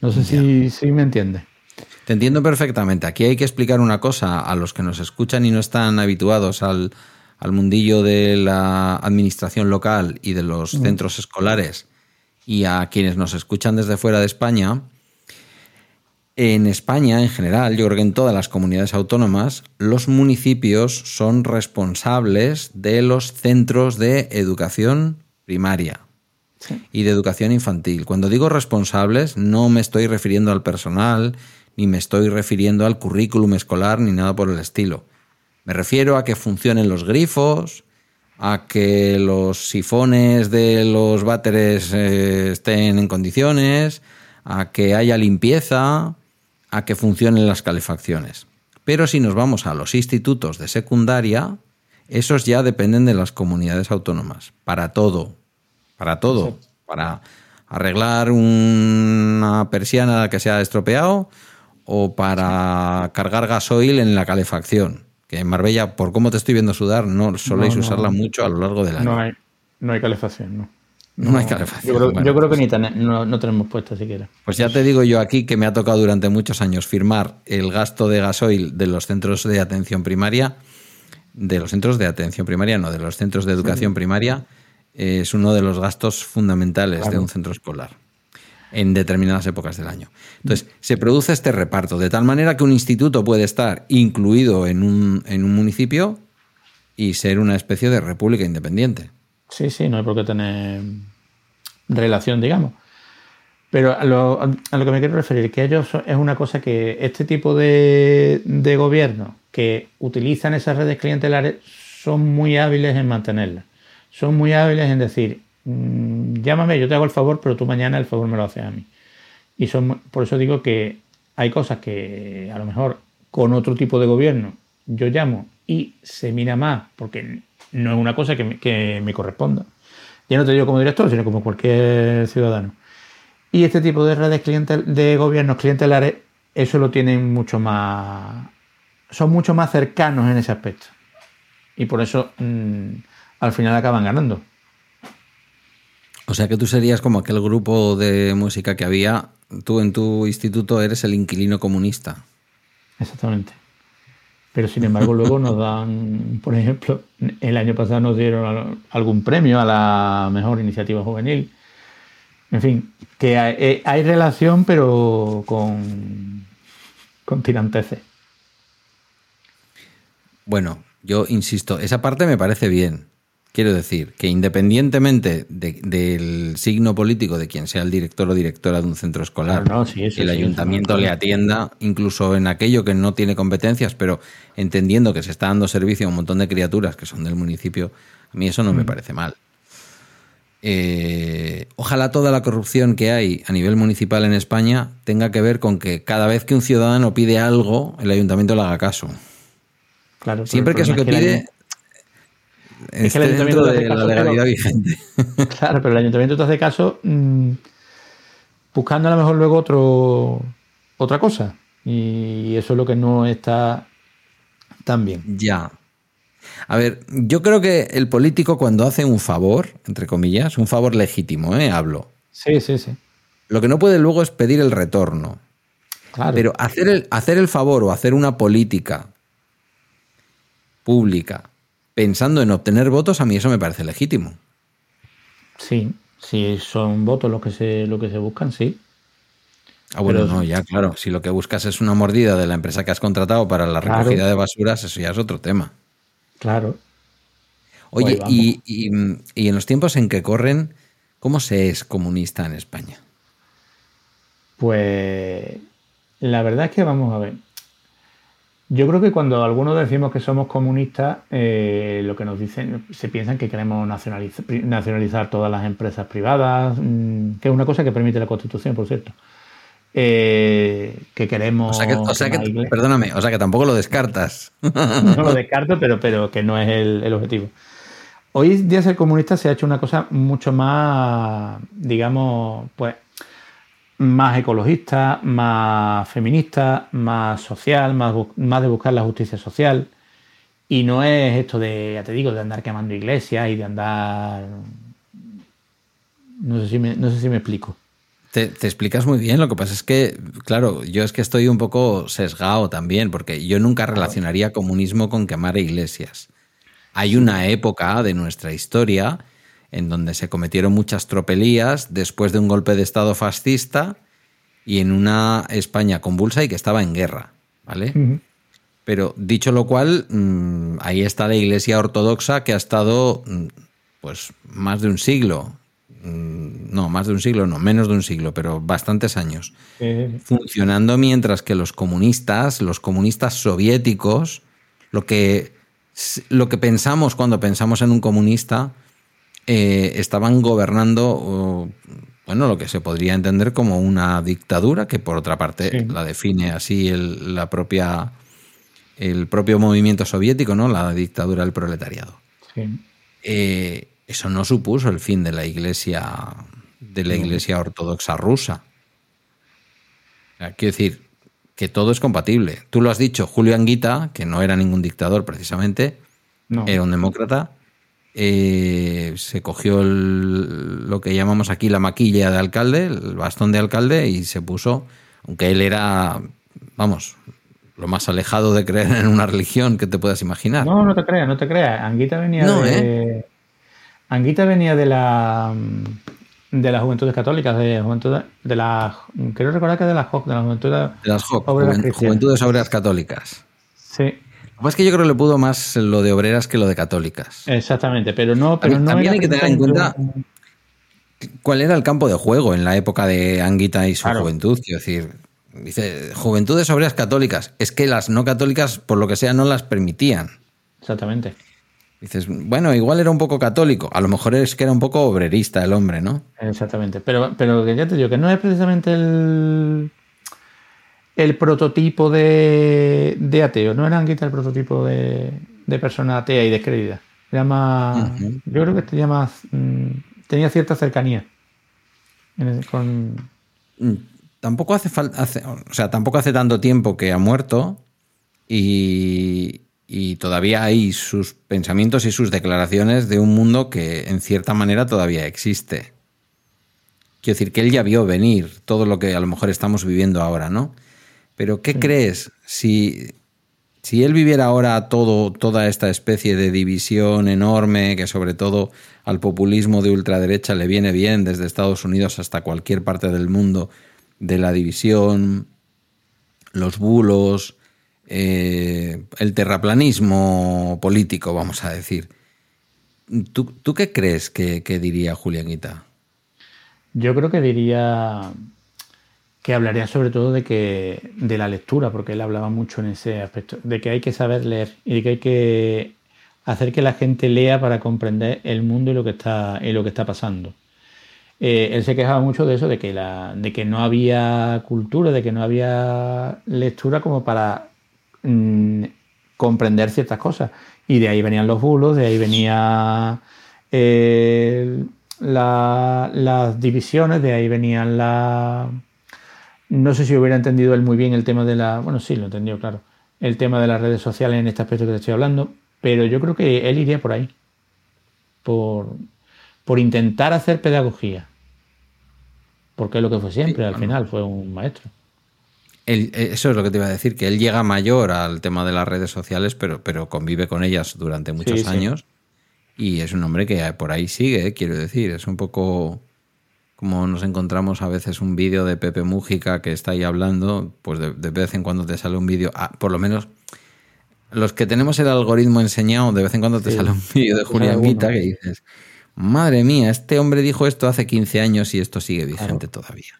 Speaker 2: No sé si, si me entiendes.
Speaker 1: Te entiendo perfectamente. Aquí hay que explicar una cosa a los que nos escuchan y no están habituados al, al mundillo de la administración local y de los centros escolares y a quienes nos escuchan desde fuera de España, en España en general, yo creo que en todas las comunidades autónomas, los municipios son responsables de los centros de educación primaria y de educación infantil. Cuando digo responsables, no me estoy refiriendo al personal, ni me estoy refiriendo al currículum escolar, ni nada por el estilo. Me refiero a que funcionen los grifos, a que los sifones de los váteres eh, estén en condiciones, a que haya limpieza, a que funcionen las calefacciones. Pero si nos vamos a los institutos de secundaria, esos ya dependen de las comunidades autónomas, para todo, para todo, para arreglar una persiana que se ha estropeado o para cargar gasoil en la calefacción. Que en Marbella, por cómo te estoy viendo sudar, no soléis usarla mucho a lo largo del año.
Speaker 2: No hay, no hay calefacción, no.
Speaker 1: No, hay calefacción.
Speaker 2: Yo creo, que ni no, tenemos puesta siquiera.
Speaker 1: Pues ya te digo yo aquí que me ha tocado durante muchos años firmar el gasto de gasoil de los centros de atención primaria, de los centros de atención primaria, no, de los centros de educación primaria, es uno de los gastos fundamentales de un centro escolar en determinadas épocas del año. Entonces, se produce este reparto, de tal manera que un instituto puede estar incluido en un, en un municipio y ser una especie de república independiente.
Speaker 2: Sí, sí, no hay por qué tener relación, digamos. Pero a lo, que me quiero referir, que ellos es una cosa que este tipo de, de gobiernos que utilizan esas redes clientelares son muy hábiles en mantenerlas. Son muy hábiles en decir, mm, llámame, yo te hago el favor, pero tú mañana el favor me lo haces a mí. Y son, por eso digo que hay cosas que a lo mejor con otro tipo de gobierno yo llamo y se mira más, porque no es una cosa que me, corresponda. Ya no te digo como director, sino como cualquier ciudadano. Y este tipo de redes clientel, de gobiernos clientelares, eso lo tienen mucho más. son mucho más cercanos en ese aspecto. Y por eso mm, al final acaban ganando.
Speaker 1: O sea que tú serías como aquel grupo de música que había. Tú en tu instituto eres el inquilino comunista.
Speaker 2: Exactamente. Pero sin embargo luego nos dan, por ejemplo, el año pasado nos dieron algún premio a la mejor iniciativa juvenil. En fin, que hay, eh, relación pero con, con tiranteces.
Speaker 1: Bueno, yo insisto, esa parte me parece bien. Quiero decir que independientemente del signo político de quien sea el director o directora de un centro escolar, el ayuntamiento le atienda, incluso en aquello que no tiene competencias, pero entendiendo que se está dando servicio a un montón de criaturas que son del municipio, a mí eso no me mm. parece mal. Eh, ojalá toda la corrupción que hay a nivel municipal en España tenga que ver con que cada vez que un ciudadano pide algo, el ayuntamiento le haga caso. Claro, Siempre que eso que pide es que el ayuntamiento de la legalidad vigente.
Speaker 2: Claro, pero el ayuntamiento te hace caso mm, buscando a lo mejor luego otro, otra cosa. Y eso es lo que no está tan bien.
Speaker 1: Ya. A ver, yo creo que el político cuando hace un favor, entre comillas, un favor legítimo, ¿eh? Hablo.
Speaker 2: Sí, sí, sí.
Speaker 1: Lo que no puede luego es pedir el retorno. Claro. Pero hacer el, hacer el favor o hacer una política pública pensando en obtener votos, a mí eso me parece legítimo.
Speaker 2: Sí, si son votos los que se, lo que se buscan, sí.
Speaker 1: Ah, bueno, no, ya, claro. Si lo que buscas es una mordida de la empresa que has contratado para la recogida de basuras, eso ya es otro tema.
Speaker 2: Claro.
Speaker 1: Oye, pues y, y, en los tiempos en que corren, ¿cómo se es comunista en España?
Speaker 2: Pues la verdad es que vamos a ver. Yo creo que cuando algunos decimos que somos comunistas, eh, lo que nos dicen, se piensan que queremos nacionalizar, todas las empresas privadas, mm, que es una cosa que permite la Constitución, por cierto. Eh, que queremos.
Speaker 1: O sea que, perdóname, o sea que tampoco lo descartas.
Speaker 2: No lo descarto, pero, pero que no es el, el objetivo. Hoy día ser comunista se ha hecho una cosa mucho más, digamos, pues más ecologista, más feminista, más social, más, más de buscar la justicia social. Y no es esto de, ya te digo, de andar quemando iglesias y de andar... No sé si me, no sé si me explico.
Speaker 1: Te, explicas muy bien, lo que pasa es que, claro, yo es que estoy un poco sesgado también, porque yo nunca relacionaría comunismo con quemar iglesias. Hay una época de nuestra historia en donde se cometieron muchas tropelías después de un golpe de Estado fascista y en una España convulsa y que estaba en guerra, ¿vale? Pero dicho lo cual, mm, ahí está la Iglesia Ortodoxa que ha estado mm, pues más de un siglo, mm, no, más de un siglo, no, menos de un siglo, pero bastantes años, funcionando mientras que los comunistas, los comunistas soviéticos, lo que, lo que pensamos cuando pensamos en un comunista, eh, estaban gobernando, bueno, lo que se podría entender como una dictadura, que por otra parte la define así el, la propia, el propio movimiento soviético, ¿no? La dictadura del proletariado. Eh, eso no supuso el fin de la iglesia, de la iglesia ortodoxa rusa. quiero decir que todo es compatible. Tú lo has dicho, Julio Anguita, que no era ningún dictador precisamente, era un demócrata, eh, se cogió lo que llamamos aquí la maquilla de alcalde, el bastón de alcalde, y se puso, aunque él era, vamos, lo más alejado de creer en una religión que te puedas imaginar.
Speaker 2: No, no te creas, no te creas. Anguita venía de. ¿eh? Anguita venía de la de las juventudes católicas, de juventud de las quiero recordar que de las de las juventudes
Speaker 1: de las JOC, juventudes obreras católicas.
Speaker 2: Sí.
Speaker 1: Lo más que yo creo que le pudo más lo de obreras que lo de católicas.
Speaker 2: Exactamente, pero no, pero no
Speaker 1: también hay que tener en cuenta cuál era el campo de juego en la época de Anguita y su juventud, quiero decir, dice juventudes obreras católicas, es que las no católicas por lo que sea no las permitían.
Speaker 2: Exactamente.
Speaker 1: Dices, bueno, igual era un poco católico, a lo mejor es que era un poco obrerista el hombre, ¿no?
Speaker 2: Exactamente, pero, pero ya te digo que no es precisamente el, el prototipo de, de ateo, no era Anguita el prototipo de, de persona atea y descreída. Era más, yo creo que tenía más, mm, tenía cierta cercanía con...
Speaker 1: Mm, tampoco hace falta, o sea, tampoco hace tanto tiempo que ha muerto y, y todavía hay sus pensamientos y sus declaraciones de un mundo que en cierta manera todavía existe. Quiero decir que él ya vio venir todo lo que a lo mejor estamos viviendo ahora, ¿no? Pero ¿qué crees si, si él viviera ahora todo, toda esta especie de división enorme que sobre todo al populismo de ultraderecha le viene bien desde Estados Unidos hasta cualquier parte del mundo, de la división, los bulos, eh, el terraplanismo político, vamos a decir. ¿Tú, qué crees que, diría Julianita?
Speaker 2: Yo creo que diría que hablaría sobre todo de que de la lectura, porque él hablaba mucho en ese aspecto, de que hay que saber leer y de que hay que hacer que la gente lea para comprender el mundo y lo que está, y lo que está pasando. Eh, él se quejaba mucho de eso, de que, la, de que no había cultura, de que no había lectura como para Mm, comprender ciertas cosas. Y de ahí venían los bulos, de ahí venía eh, las divisiones, de ahí venían la... No sé si hubiera entendido él muy bien el tema de la... Bueno, sí, lo entendió, claro. El tema de las redes sociales en este aspecto que te estoy hablando, pero yo creo que él iría por ahí. Por, por intentar hacer pedagogía. Porque es lo que fue siempre, al final, fue un maestro.
Speaker 1: Eh, eso es lo que te iba a decir, que él llega mayor al tema de las redes sociales, pero, pero convive con ellas durante muchos años. Y es un hombre que por ahí sigue, quiero decir. Es un poco como nos encontramos a veces un vídeo de Pepe Mújica que está ahí hablando, pues de, vez en cuando te sale un vídeo, ah, por lo menos los que tenemos el algoritmo enseñado, de vez en cuando te sale un vídeo de Julián Guita que dices, madre mía, este hombre dijo esto hace 15 años y esto sigue vigente todavía.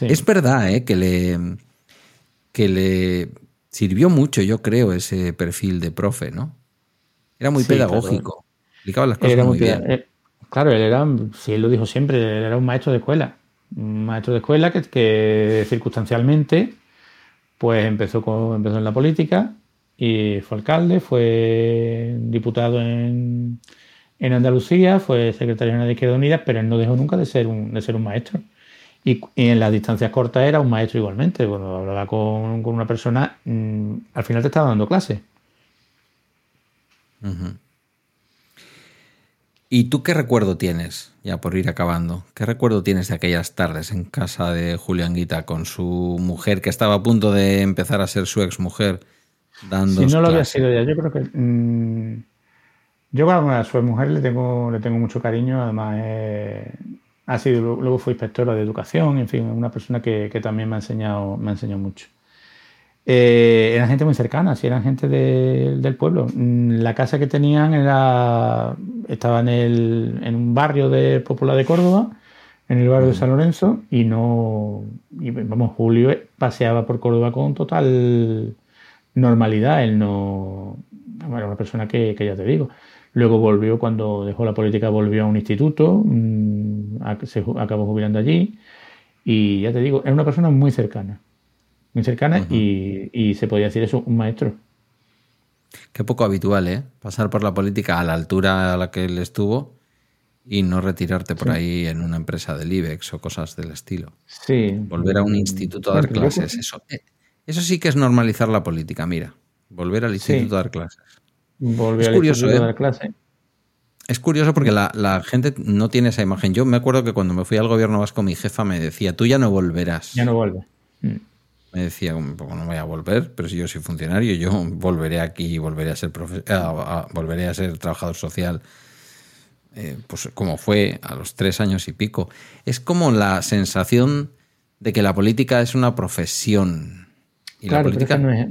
Speaker 1: Es verdad ¿eh? que le que le sirvió mucho, yo creo, ese perfil de profe, ¿no? Era muy pedagógico, explicaba las cosas muy, bien. Eh,
Speaker 2: claro, él era, si él lo dijo siempre, él era un maestro de escuela. Un maestro de escuela que, circunstancialmente pues empezó, con, empezó en la política y fue alcalde, fue diputado en, en Andalucía, fue secretario general de Izquierda Unida, pero él no dejó nunca de ser un, de ser un maestro. Y, en las distancias cortas era un maestro igualmente. Cuando hablaba con, una persona, mm, al final te estaba dando clase.
Speaker 1: ¿Y tú qué recuerdo tienes, ya por ir acabando? ¿Qué recuerdo tienes de aquellas tardes en casa de Julián Guita con su mujer que estaba a punto de empezar a ser su ex mujer?
Speaker 2: Dando si no lo había sido ya, yo creo que. Mm, Yo a su mujer le tengo, le tengo mucho cariño, además ha sido, luego fue inspectora de educación, en fin, una persona que, también me ha enseñado, me ha enseñado mucho. Eh, eran gente muy cercana, sí, eran gente del pueblo. Mm, la casa que tenían era, estaba en, el, en un barrio de popular de Córdoba, en el barrio de San Lorenzo, y no, y, vamos, Julio paseaba por Córdoba con total normalidad. Él no, bueno, una persona que, ya te digo. Luego volvió, cuando dejó la política, volvió a un instituto, mm, se acabó jubilando allí, y ya te digo, es una persona muy cercana muy cercana y, se podía decir eso, un maestro.
Speaker 1: Qué poco habitual, ¿eh? Pasar por la política a la altura a la que él estuvo y no retirarte por ahí en una empresa del IBEX o cosas del estilo.
Speaker 2: Sí.
Speaker 1: Volver a un instituto a dar clases, eso. Eh, eso sí que es normalizar la política, mira. Volver al instituto a dar clases.
Speaker 2: Volver es al curioso, instituto a ¿eh? dar clases.
Speaker 1: Es curioso porque la, gente no tiene esa imagen. Yo me acuerdo que cuando me fui al gobierno vasco, mi jefa me decía, tú ya no volverás.
Speaker 2: Ya no vuelves. Mm
Speaker 1: me decía, no voy a volver, pero si yo soy funcionario, yo volveré aquí y volveré a ser, volveré a ser trabajador social, eh, pues como fue a los tres años y pico. Es como la sensación de que la política es una profesión. Y la política no es...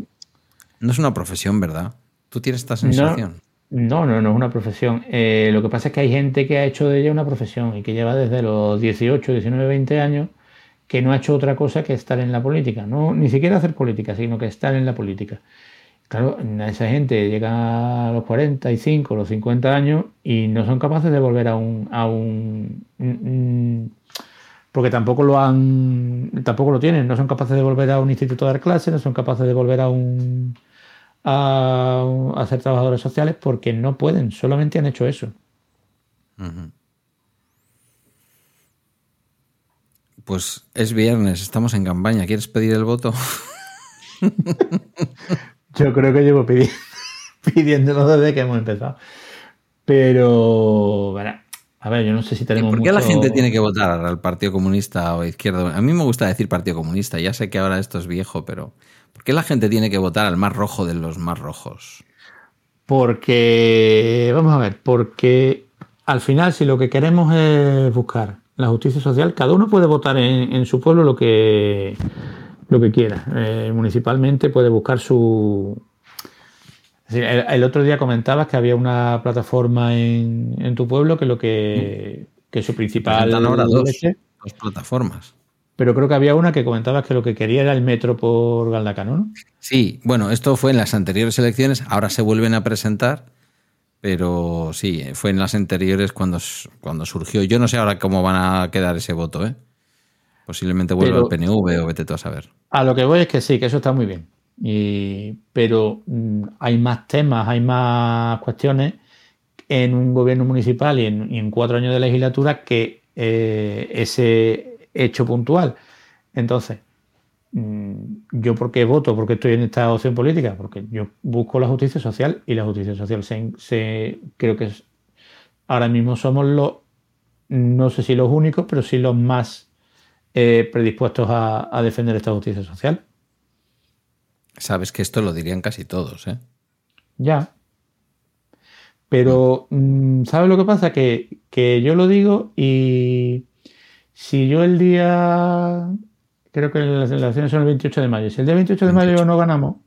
Speaker 1: no es una profesión, ¿verdad? ¿Tú tienes esta sensación?
Speaker 2: No, no, no, es una profesión. Eh, lo que pasa es que hay gente que ha hecho de ella una profesión y que lleva desde los 18, 19, 20 años que no ha hecho otra cosa que estar en la política, no ni siquiera hacer política, sino que estar en la política. Claro, esa gente llega a los 45, los 50 años y no son capaces de volver a un, a un porque tampoco lo han tampoco lo tienen, no son capaces de volver a un instituto a dar clases, no son capaces de volver a un a, ser trabajadores sociales porque no pueden, solamente han hecho eso.
Speaker 1: Pues es viernes, estamos en campaña. ¿Quieres pedir el voto?
Speaker 2: Yo creo que llevo pidiéndolo desde que hemos empezado. Pero, bueno, a ver, yo no sé si tenemos.
Speaker 1: ¿Por qué la gente tiene que votar al Partido Comunista o Izquierda? A mí me gusta decir Partido Comunista, ya sé que ahora esto es viejo, pero ¿por qué la gente tiene que votar al más rojo de los más rojos?
Speaker 2: Porque, vamos a ver, porque al final, si lo que queremos es buscar la justicia social, cada uno puede votar en, su pueblo lo que, lo que quiera. Eh, municipalmente puede buscar su... El, otro día comentabas que había una plataforma en, tu pueblo que lo que, que su principal...
Speaker 1: ahora dos, dos, plataformas.
Speaker 2: Pero creo que había una que comentabas que lo que quería era el metro por Galdacano, ¿no?
Speaker 1: Sí, bueno, esto fue en las anteriores elecciones, ahora se vuelven a presentar pero sí, fue en las anteriores cuando, cuando surgió. Yo no sé ahora cómo van a quedar ese voto, ¿eh? Posiblemente vuelva al PNV o vete tú a saber.
Speaker 2: A lo que voy es que sí, que eso está muy bien. pero mm, hay más temas, hay más cuestiones en un gobierno municipal y en, cuatro años de legislatura que eh, ese hecho puntual. Entonces, yo por qué voto, porque estoy en esta opción política, porque yo busco la justicia social y la justicia social se, creo que ahora mismo somos los, no sé si los únicos, pero sí los más eh, predispuestos a, defender esta justicia social.
Speaker 1: Sabes que esto lo dirían casi todos, ¿eh?
Speaker 2: Ya. Pero, mm, ¿sabes lo que pasa? Que, que yo lo digo y si yo el día creo que las elecciones son el 28 de mayo. Si el día 28 de mayo no ganamos,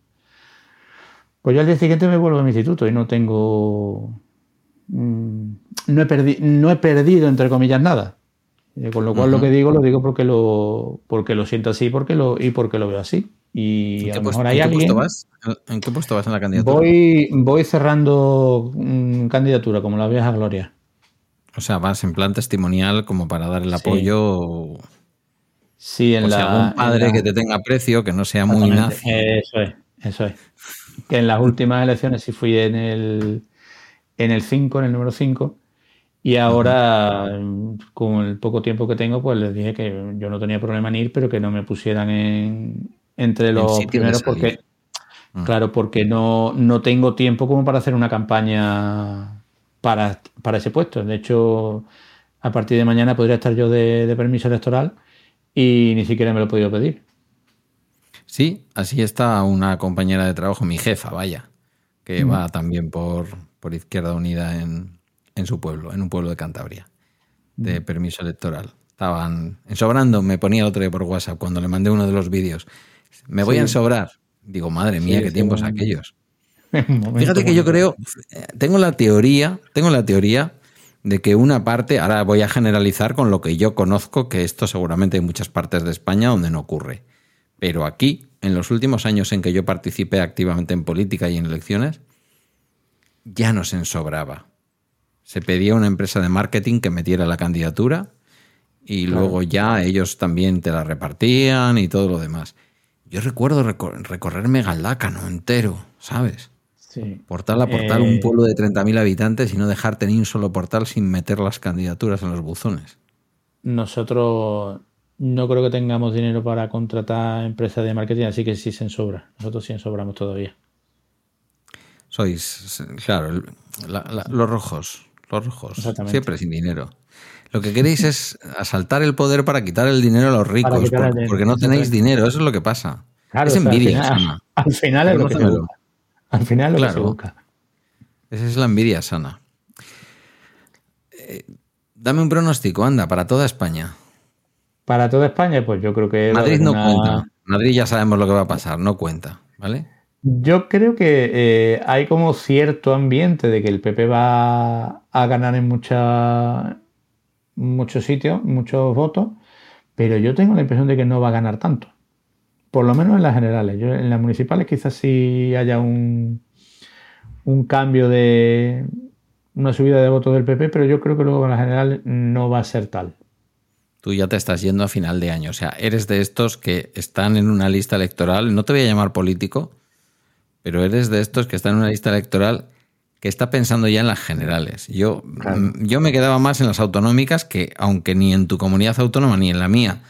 Speaker 2: pues yo al día siguiente me vuelvo a mi instituto y no tengo. Mm, no, he no he perdido, entre comillas, nada. Eh, con lo cual lo que digo lo digo porque lo, porque lo siento así porque lo, y porque lo veo así. Y a lo mejor hay alguien.
Speaker 1: vas? ¿En qué puesto vas en la candidatura?
Speaker 2: Voy, voy cerrando mm, candidatura, como la vieja Gloria.
Speaker 1: O sea, vas en plan testimonial como para dar el apoyo.
Speaker 2: Sí, en la,
Speaker 1: padre que te tenga precio, que no sea muy nazi.
Speaker 2: Eso es, eso es. Que en las últimas elecciones sí fui en el, en el 5, en el número 5. Y ahora, con el poco tiempo que tengo, pues les dije que yo no tenía problema en ir, pero que no me pusieran en, entre los primeros porque, mm. claro, porque no, no tengo tiempo como para hacer una campaña para, para ese puesto. De hecho, a partir de mañana podría estar yo de permiso electoral y ni siquiera me lo he podido pedir.
Speaker 1: Sí, así está una compañera de trabajo, mi jefa, vaya, que mm. va también por, por Izquierda Unida en, en su pueblo, en un pueblo de Cantabria, de permiso electoral. Estaban ensobrando, me ponía otro por WhatsApp cuando le mandé uno de los vídeos. Me voy a ensobrar. Digo, madre mía,
Speaker 2: Sí,
Speaker 1: qué
Speaker 2: sí,
Speaker 1: tiempos aquellos. Fíjate que yo creo, eh, tengo la teoría, tengo la teoría de que una parte, ahora voy a generalizar con lo que yo conozco, que esto seguramente hay muchas partes de España donde no ocurre. Pero aquí, en los últimos años en que yo participé activamente en política y en elecciones, ya no se ensobraba. Se pedía a una empresa de marketing que metiera la candidatura y
Speaker 2: Claro.
Speaker 1: luego ya ellos también te la repartían y todo lo demás. Yo recuerdo recor- recorrerme Galácano entero, ¿sabes?
Speaker 2: Sí.
Speaker 1: Portal a portal,
Speaker 2: Eh,
Speaker 1: un pueblo de 30.000 habitantes y no dejarte ni un solo portal sin meter las candidaturas en los buzones.
Speaker 2: Nosotros no creo que tengamos dinero para contratar empresas de marketing, así que sí se ensobra. Nosotros sí ensobramos todavía.
Speaker 1: Sois, claro, el- la- la- los rojos, los rojos, siempre sin dinero. Lo que queréis es asaltar el poder para quitar el dinero a los ricos, por-
Speaker 2: dinero,
Speaker 1: porque no tenéis dinero, eso es lo que pasa.
Speaker 2: Claro,
Speaker 1: es
Speaker 2: o sea,
Speaker 1: envidia,
Speaker 2: al final, al final es lo que. Al final lo que se busca.
Speaker 1: Esa es la envidia sana. Eh, dame un pronóstico, anda, para toda España.
Speaker 2: Para toda España, pues yo creo que.
Speaker 1: Madrid no
Speaker 2: una-
Speaker 1: cuenta. Madrid ya sabemos lo que va a pasar, no cuenta, ¿vale?
Speaker 2: Yo creo que eh, hay como cierto ambiente de que el PP va a ganar en mucha, muchos sitios, muchos votos, pero yo tengo la impresión de que no va a ganar tanto. Por lo menos en las generales. Yo, en las municipales quizás sí haya un, un cambio de una subida de votos del PP, pero yo creo que luego en las generales no va a ser tal.
Speaker 1: Tú ya te estás yendo a final de año. O sea, eres de estos que están en una lista electoral. No te voy a llamar político, pero eres de estos que están en una lista electoral que está pensando ya en las generales. Yo,
Speaker 2: Claro.
Speaker 1: yo me quedaba más en las autonómicas que, aunque ni en tu comunidad autónoma ni en la mía,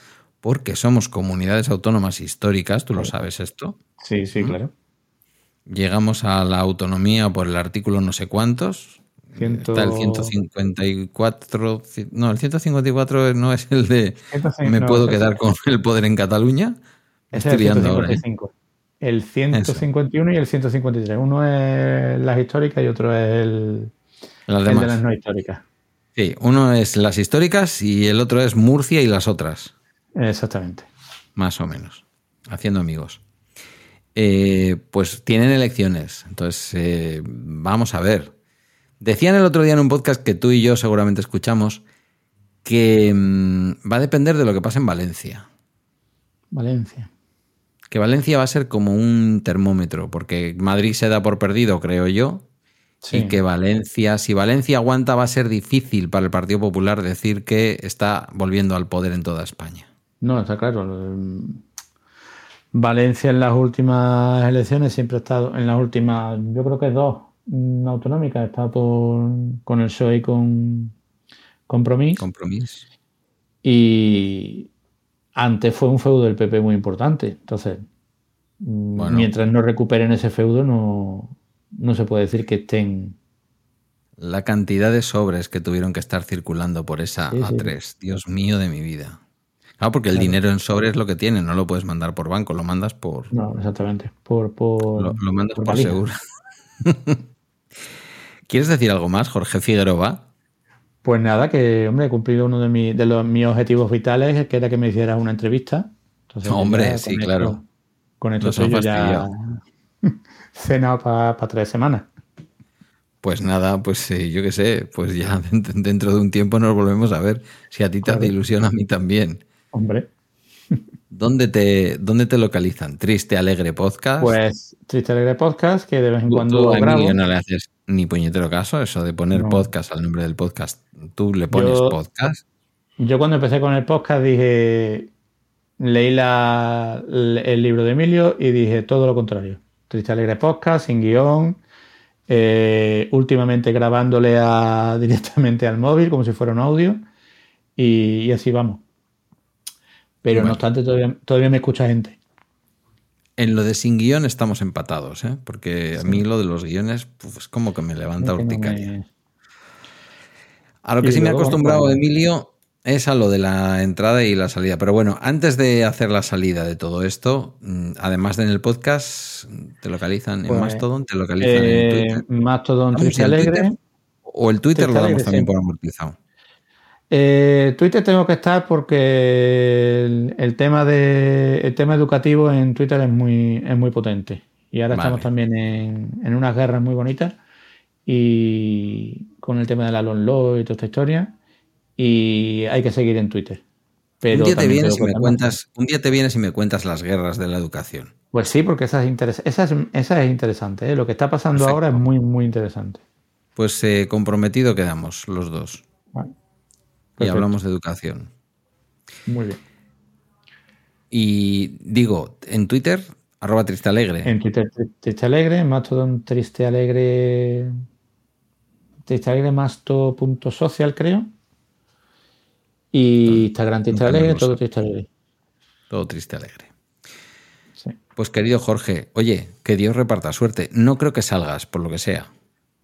Speaker 1: porque somos comunidades autónomas históricas, tú lo sabes esto.
Speaker 2: Sí, sí, claro.
Speaker 1: Llegamos a la autonomía por el artículo no sé cuántos.
Speaker 2: Ciento-
Speaker 1: Está el 154. ci- No, el 154 no es el de me
Speaker 2: no,
Speaker 1: puedo quedar con el poder en Cataluña. Estoy
Speaker 2: es el
Speaker 1: ahora. ¿eh?
Speaker 2: 155. El 151 y el 153. Uno es las históricas y otro es el,
Speaker 1: Las
Speaker 2: el de las no históricas.
Speaker 1: Sí, uno es las históricas y el otro es Murcia y las otras,
Speaker 2: Exactamente.
Speaker 1: más o menos, haciendo amigos. Eh, pues tienen elecciones, entonces eh, vamos a ver. Decían el otro día en un podcast que tú y yo seguramente escuchamos que mm, va a depender de lo que pase en Valencia.
Speaker 2: Valencia.
Speaker 1: Que Valencia va a ser como un termómetro, porque Madrid se da por perdido, creo yo,
Speaker 2: Sí.
Speaker 1: y que Valencia, si Valencia aguanta, va a ser difícil para el Partido Popular decir que está volviendo al poder en toda España.
Speaker 2: No, está claro. Mm, Valencia en las últimas elecciones siempre ha estado, en las últimas, yo creo que dos mm, autonómicas, ha estado por, con el PSOE y con Compromís.
Speaker 1: Compromiso.
Speaker 2: Y antes fue un feudo del PP muy importante. Entonces, mm,
Speaker 1: Bueno.
Speaker 2: mientras no recuperen ese feudo, no, no se puede decir que estén.
Speaker 1: La cantidad de sobres que tuvieron que estar circulando por esa
Speaker 2: Sí, sí.
Speaker 1: A3, Dios mío de mi vida. Claro, porque el
Speaker 2: Claro.
Speaker 1: dinero en sobre es lo que tiene, no lo puedes mandar por banco, lo mandas por,
Speaker 2: No, exactamente. Por, por,
Speaker 1: lo, lo mandas por, seguro. ¿Quieres decir algo más, Jorge Figueroa?
Speaker 2: Pues nada, que hombre, he cumplido uno de, mi- de los, mis objetivos vitales, que era que me hicieras una entrevista. Entonces,
Speaker 1: Hombre,
Speaker 2: ya
Speaker 1: sí, claro.
Speaker 2: con esto yo ya cenado para tres semanas.
Speaker 1: Pues nada, pues eh, yo qué sé, pues ya dent- dentro de un tiempo nos volvemos a ver. Si a ti te hace ilusión, a mí también.
Speaker 2: Hombre,
Speaker 1: ¿Dónde te, dónde te localizan? Triste, alegre podcast.
Speaker 2: pues Triste Alegre Podcast, que de vez en
Speaker 1: Tú-
Speaker 2: cuando
Speaker 1: tú a
Speaker 2: grabo.
Speaker 1: Emilio no le haces ni puñetero caso, eso de poner
Speaker 2: No.
Speaker 1: podcast al nombre del podcast. Tú le pones
Speaker 2: Yo-
Speaker 1: podcast.
Speaker 2: Yo cuando empecé con el podcast dije, leí la- el libro de Emilio y dije todo lo contrario. Triste Alegre Podcast, sin guion, eh, últimamente grabándole a- directamente al móvil como si fuera un audio y, y así vamos. Pero
Speaker 1: Bueno.
Speaker 2: no obstante todavía, todavía me escucha gente.
Speaker 1: En lo de sin guion estamos empatados, ¿eh? porque a mí lo de los guiones puf, es como que me levanta
Speaker 2: Es que no
Speaker 1: urticaria.
Speaker 2: me-
Speaker 1: A lo que
Speaker 2: Y
Speaker 1: sí me ha
Speaker 2: luego,
Speaker 1: acostumbrado
Speaker 2: bueno,
Speaker 1: Emilio es a lo de la entrada y la salida. Pero bueno, antes de hacer la salida de todo esto, mm, además de en el podcast, ¿te localizan en pues, Mastodon? ¿Te localizan en
Speaker 2: eh, Twitter? Mastodon, Alegre.
Speaker 1: ¿O el Twitter, lo damos también por amortizado?
Speaker 2: Eh, Twitter tengo que estar porque el, tema de, el tema educativo en Twitter es muy, es muy potente. Y ahora estamos también en, en unas guerras muy bonitas y con el tema de la Law y toda esta historia y hay que seguir en Twitter.
Speaker 1: Pero un, día te vienes y me cuentas, un día te vienes y me cuentas las guerras de la educación.
Speaker 2: Pues sí, porque esa es, esa es, esa es interesante. ¿eh? Lo que está pasando ahora es muy, muy interesante.
Speaker 1: Pues eh, comprometido quedamos los dos. Y hablamos de educación.
Speaker 2: Muy bien.
Speaker 1: Y digo, en Twitter, arroba triste alegre.
Speaker 2: En Twitter triste alegre, en Mastodon triste alegre. Triste alegre masto.social, creo. Y Instagram triste alegre, todo triste alegre.
Speaker 1: Todo triste alegre. Pues querido Jorge, oye, que Dios reparta suerte. No creo que salgas, por lo que sea.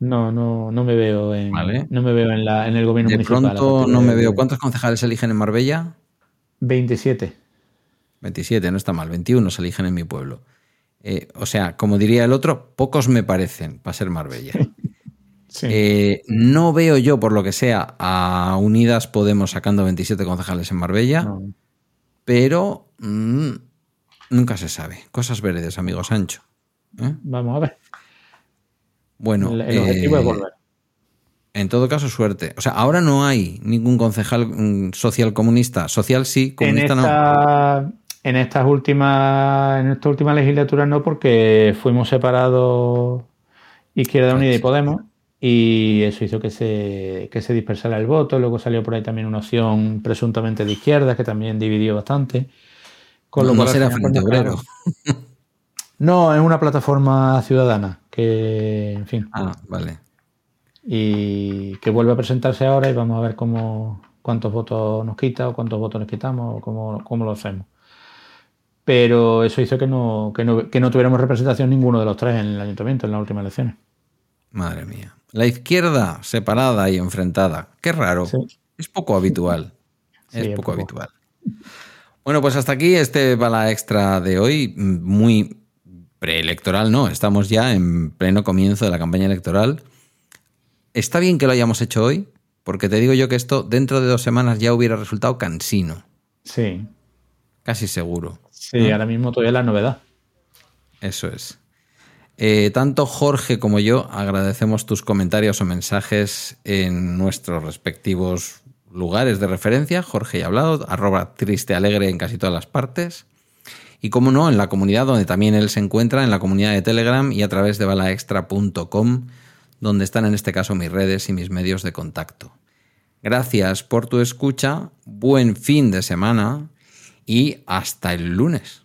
Speaker 2: No, no, no me veo en, no me veo en, la, en el gobierno
Speaker 1: de
Speaker 2: municipal.
Speaker 1: pronto no me veo. ¿Cuántos concejales eligen en Marbella?
Speaker 2: 27.
Speaker 1: 27, no está mal. 21 se eligen en mi pueblo. Eh, o sea, como diría el otro, pocos me parecen para ser Marbella. Eh, no veo yo, por lo que sea, a Unidas Podemos sacando 27 concejales en Marbella, pero mm, nunca se sabe. Cosas verdes, amigo Sancho.
Speaker 2: ¿eh? Vamos a ver.
Speaker 1: Bueno, el, objetivo es eh, volver. En todo caso, suerte. O sea, ahora no hay ningún concejal mm, social comunista. Social sí, comunista
Speaker 2: no. En estas últimas, en esta última legislatura no, porque fuimos separados Izquierda Unida y Podemos y eso hizo que se, que se dispersara el voto. Luego salió por ahí también una opción presuntamente de izquierda que también dividió bastante.
Speaker 1: Con no, lo será Frente Obrero.
Speaker 2: No, es una plataforma ciudadana que, en fin.
Speaker 1: Ah, vale.
Speaker 2: Y que vuelve a presentarse ahora y vamos a ver cómo, cuántos votos nos quita o cuántos votos nos quitamos o cómo, cómo lo hacemos. Pero eso hizo que no, que no, que no tuviéramos representación ninguno de los tres en el ayuntamiento en las últimas elecciones.
Speaker 1: Madre mía. La izquierda separada y enfrentada. Qué raro. Es poco habitual. es poco, habitual. Bueno, pues hasta aquí este bala extra de hoy. Muy preelectoral, no. Estamos ya en pleno comienzo de la campaña electoral. Está bien que lo hayamos hecho hoy, porque te digo yo que esto dentro de dos semanas ya hubiera resultado cansino.
Speaker 2: Sí.
Speaker 1: Casi seguro.
Speaker 2: Sí, ahora mismo todavía la novedad.
Speaker 1: Eso es. Eh, tanto Jorge como yo agradecemos tus comentarios o mensajes en nuestros respectivos lugares de referencia. Jorge ha hablado, arroba triste alegre en casi todas las partes. Y como no, en la comunidad donde también él se encuentra, en la comunidad de Telegram y a través de balaextra.com, donde están en este caso mis redes y mis medios de contacto. Gracias por tu escucha, buen fin de semana y hasta el lunes.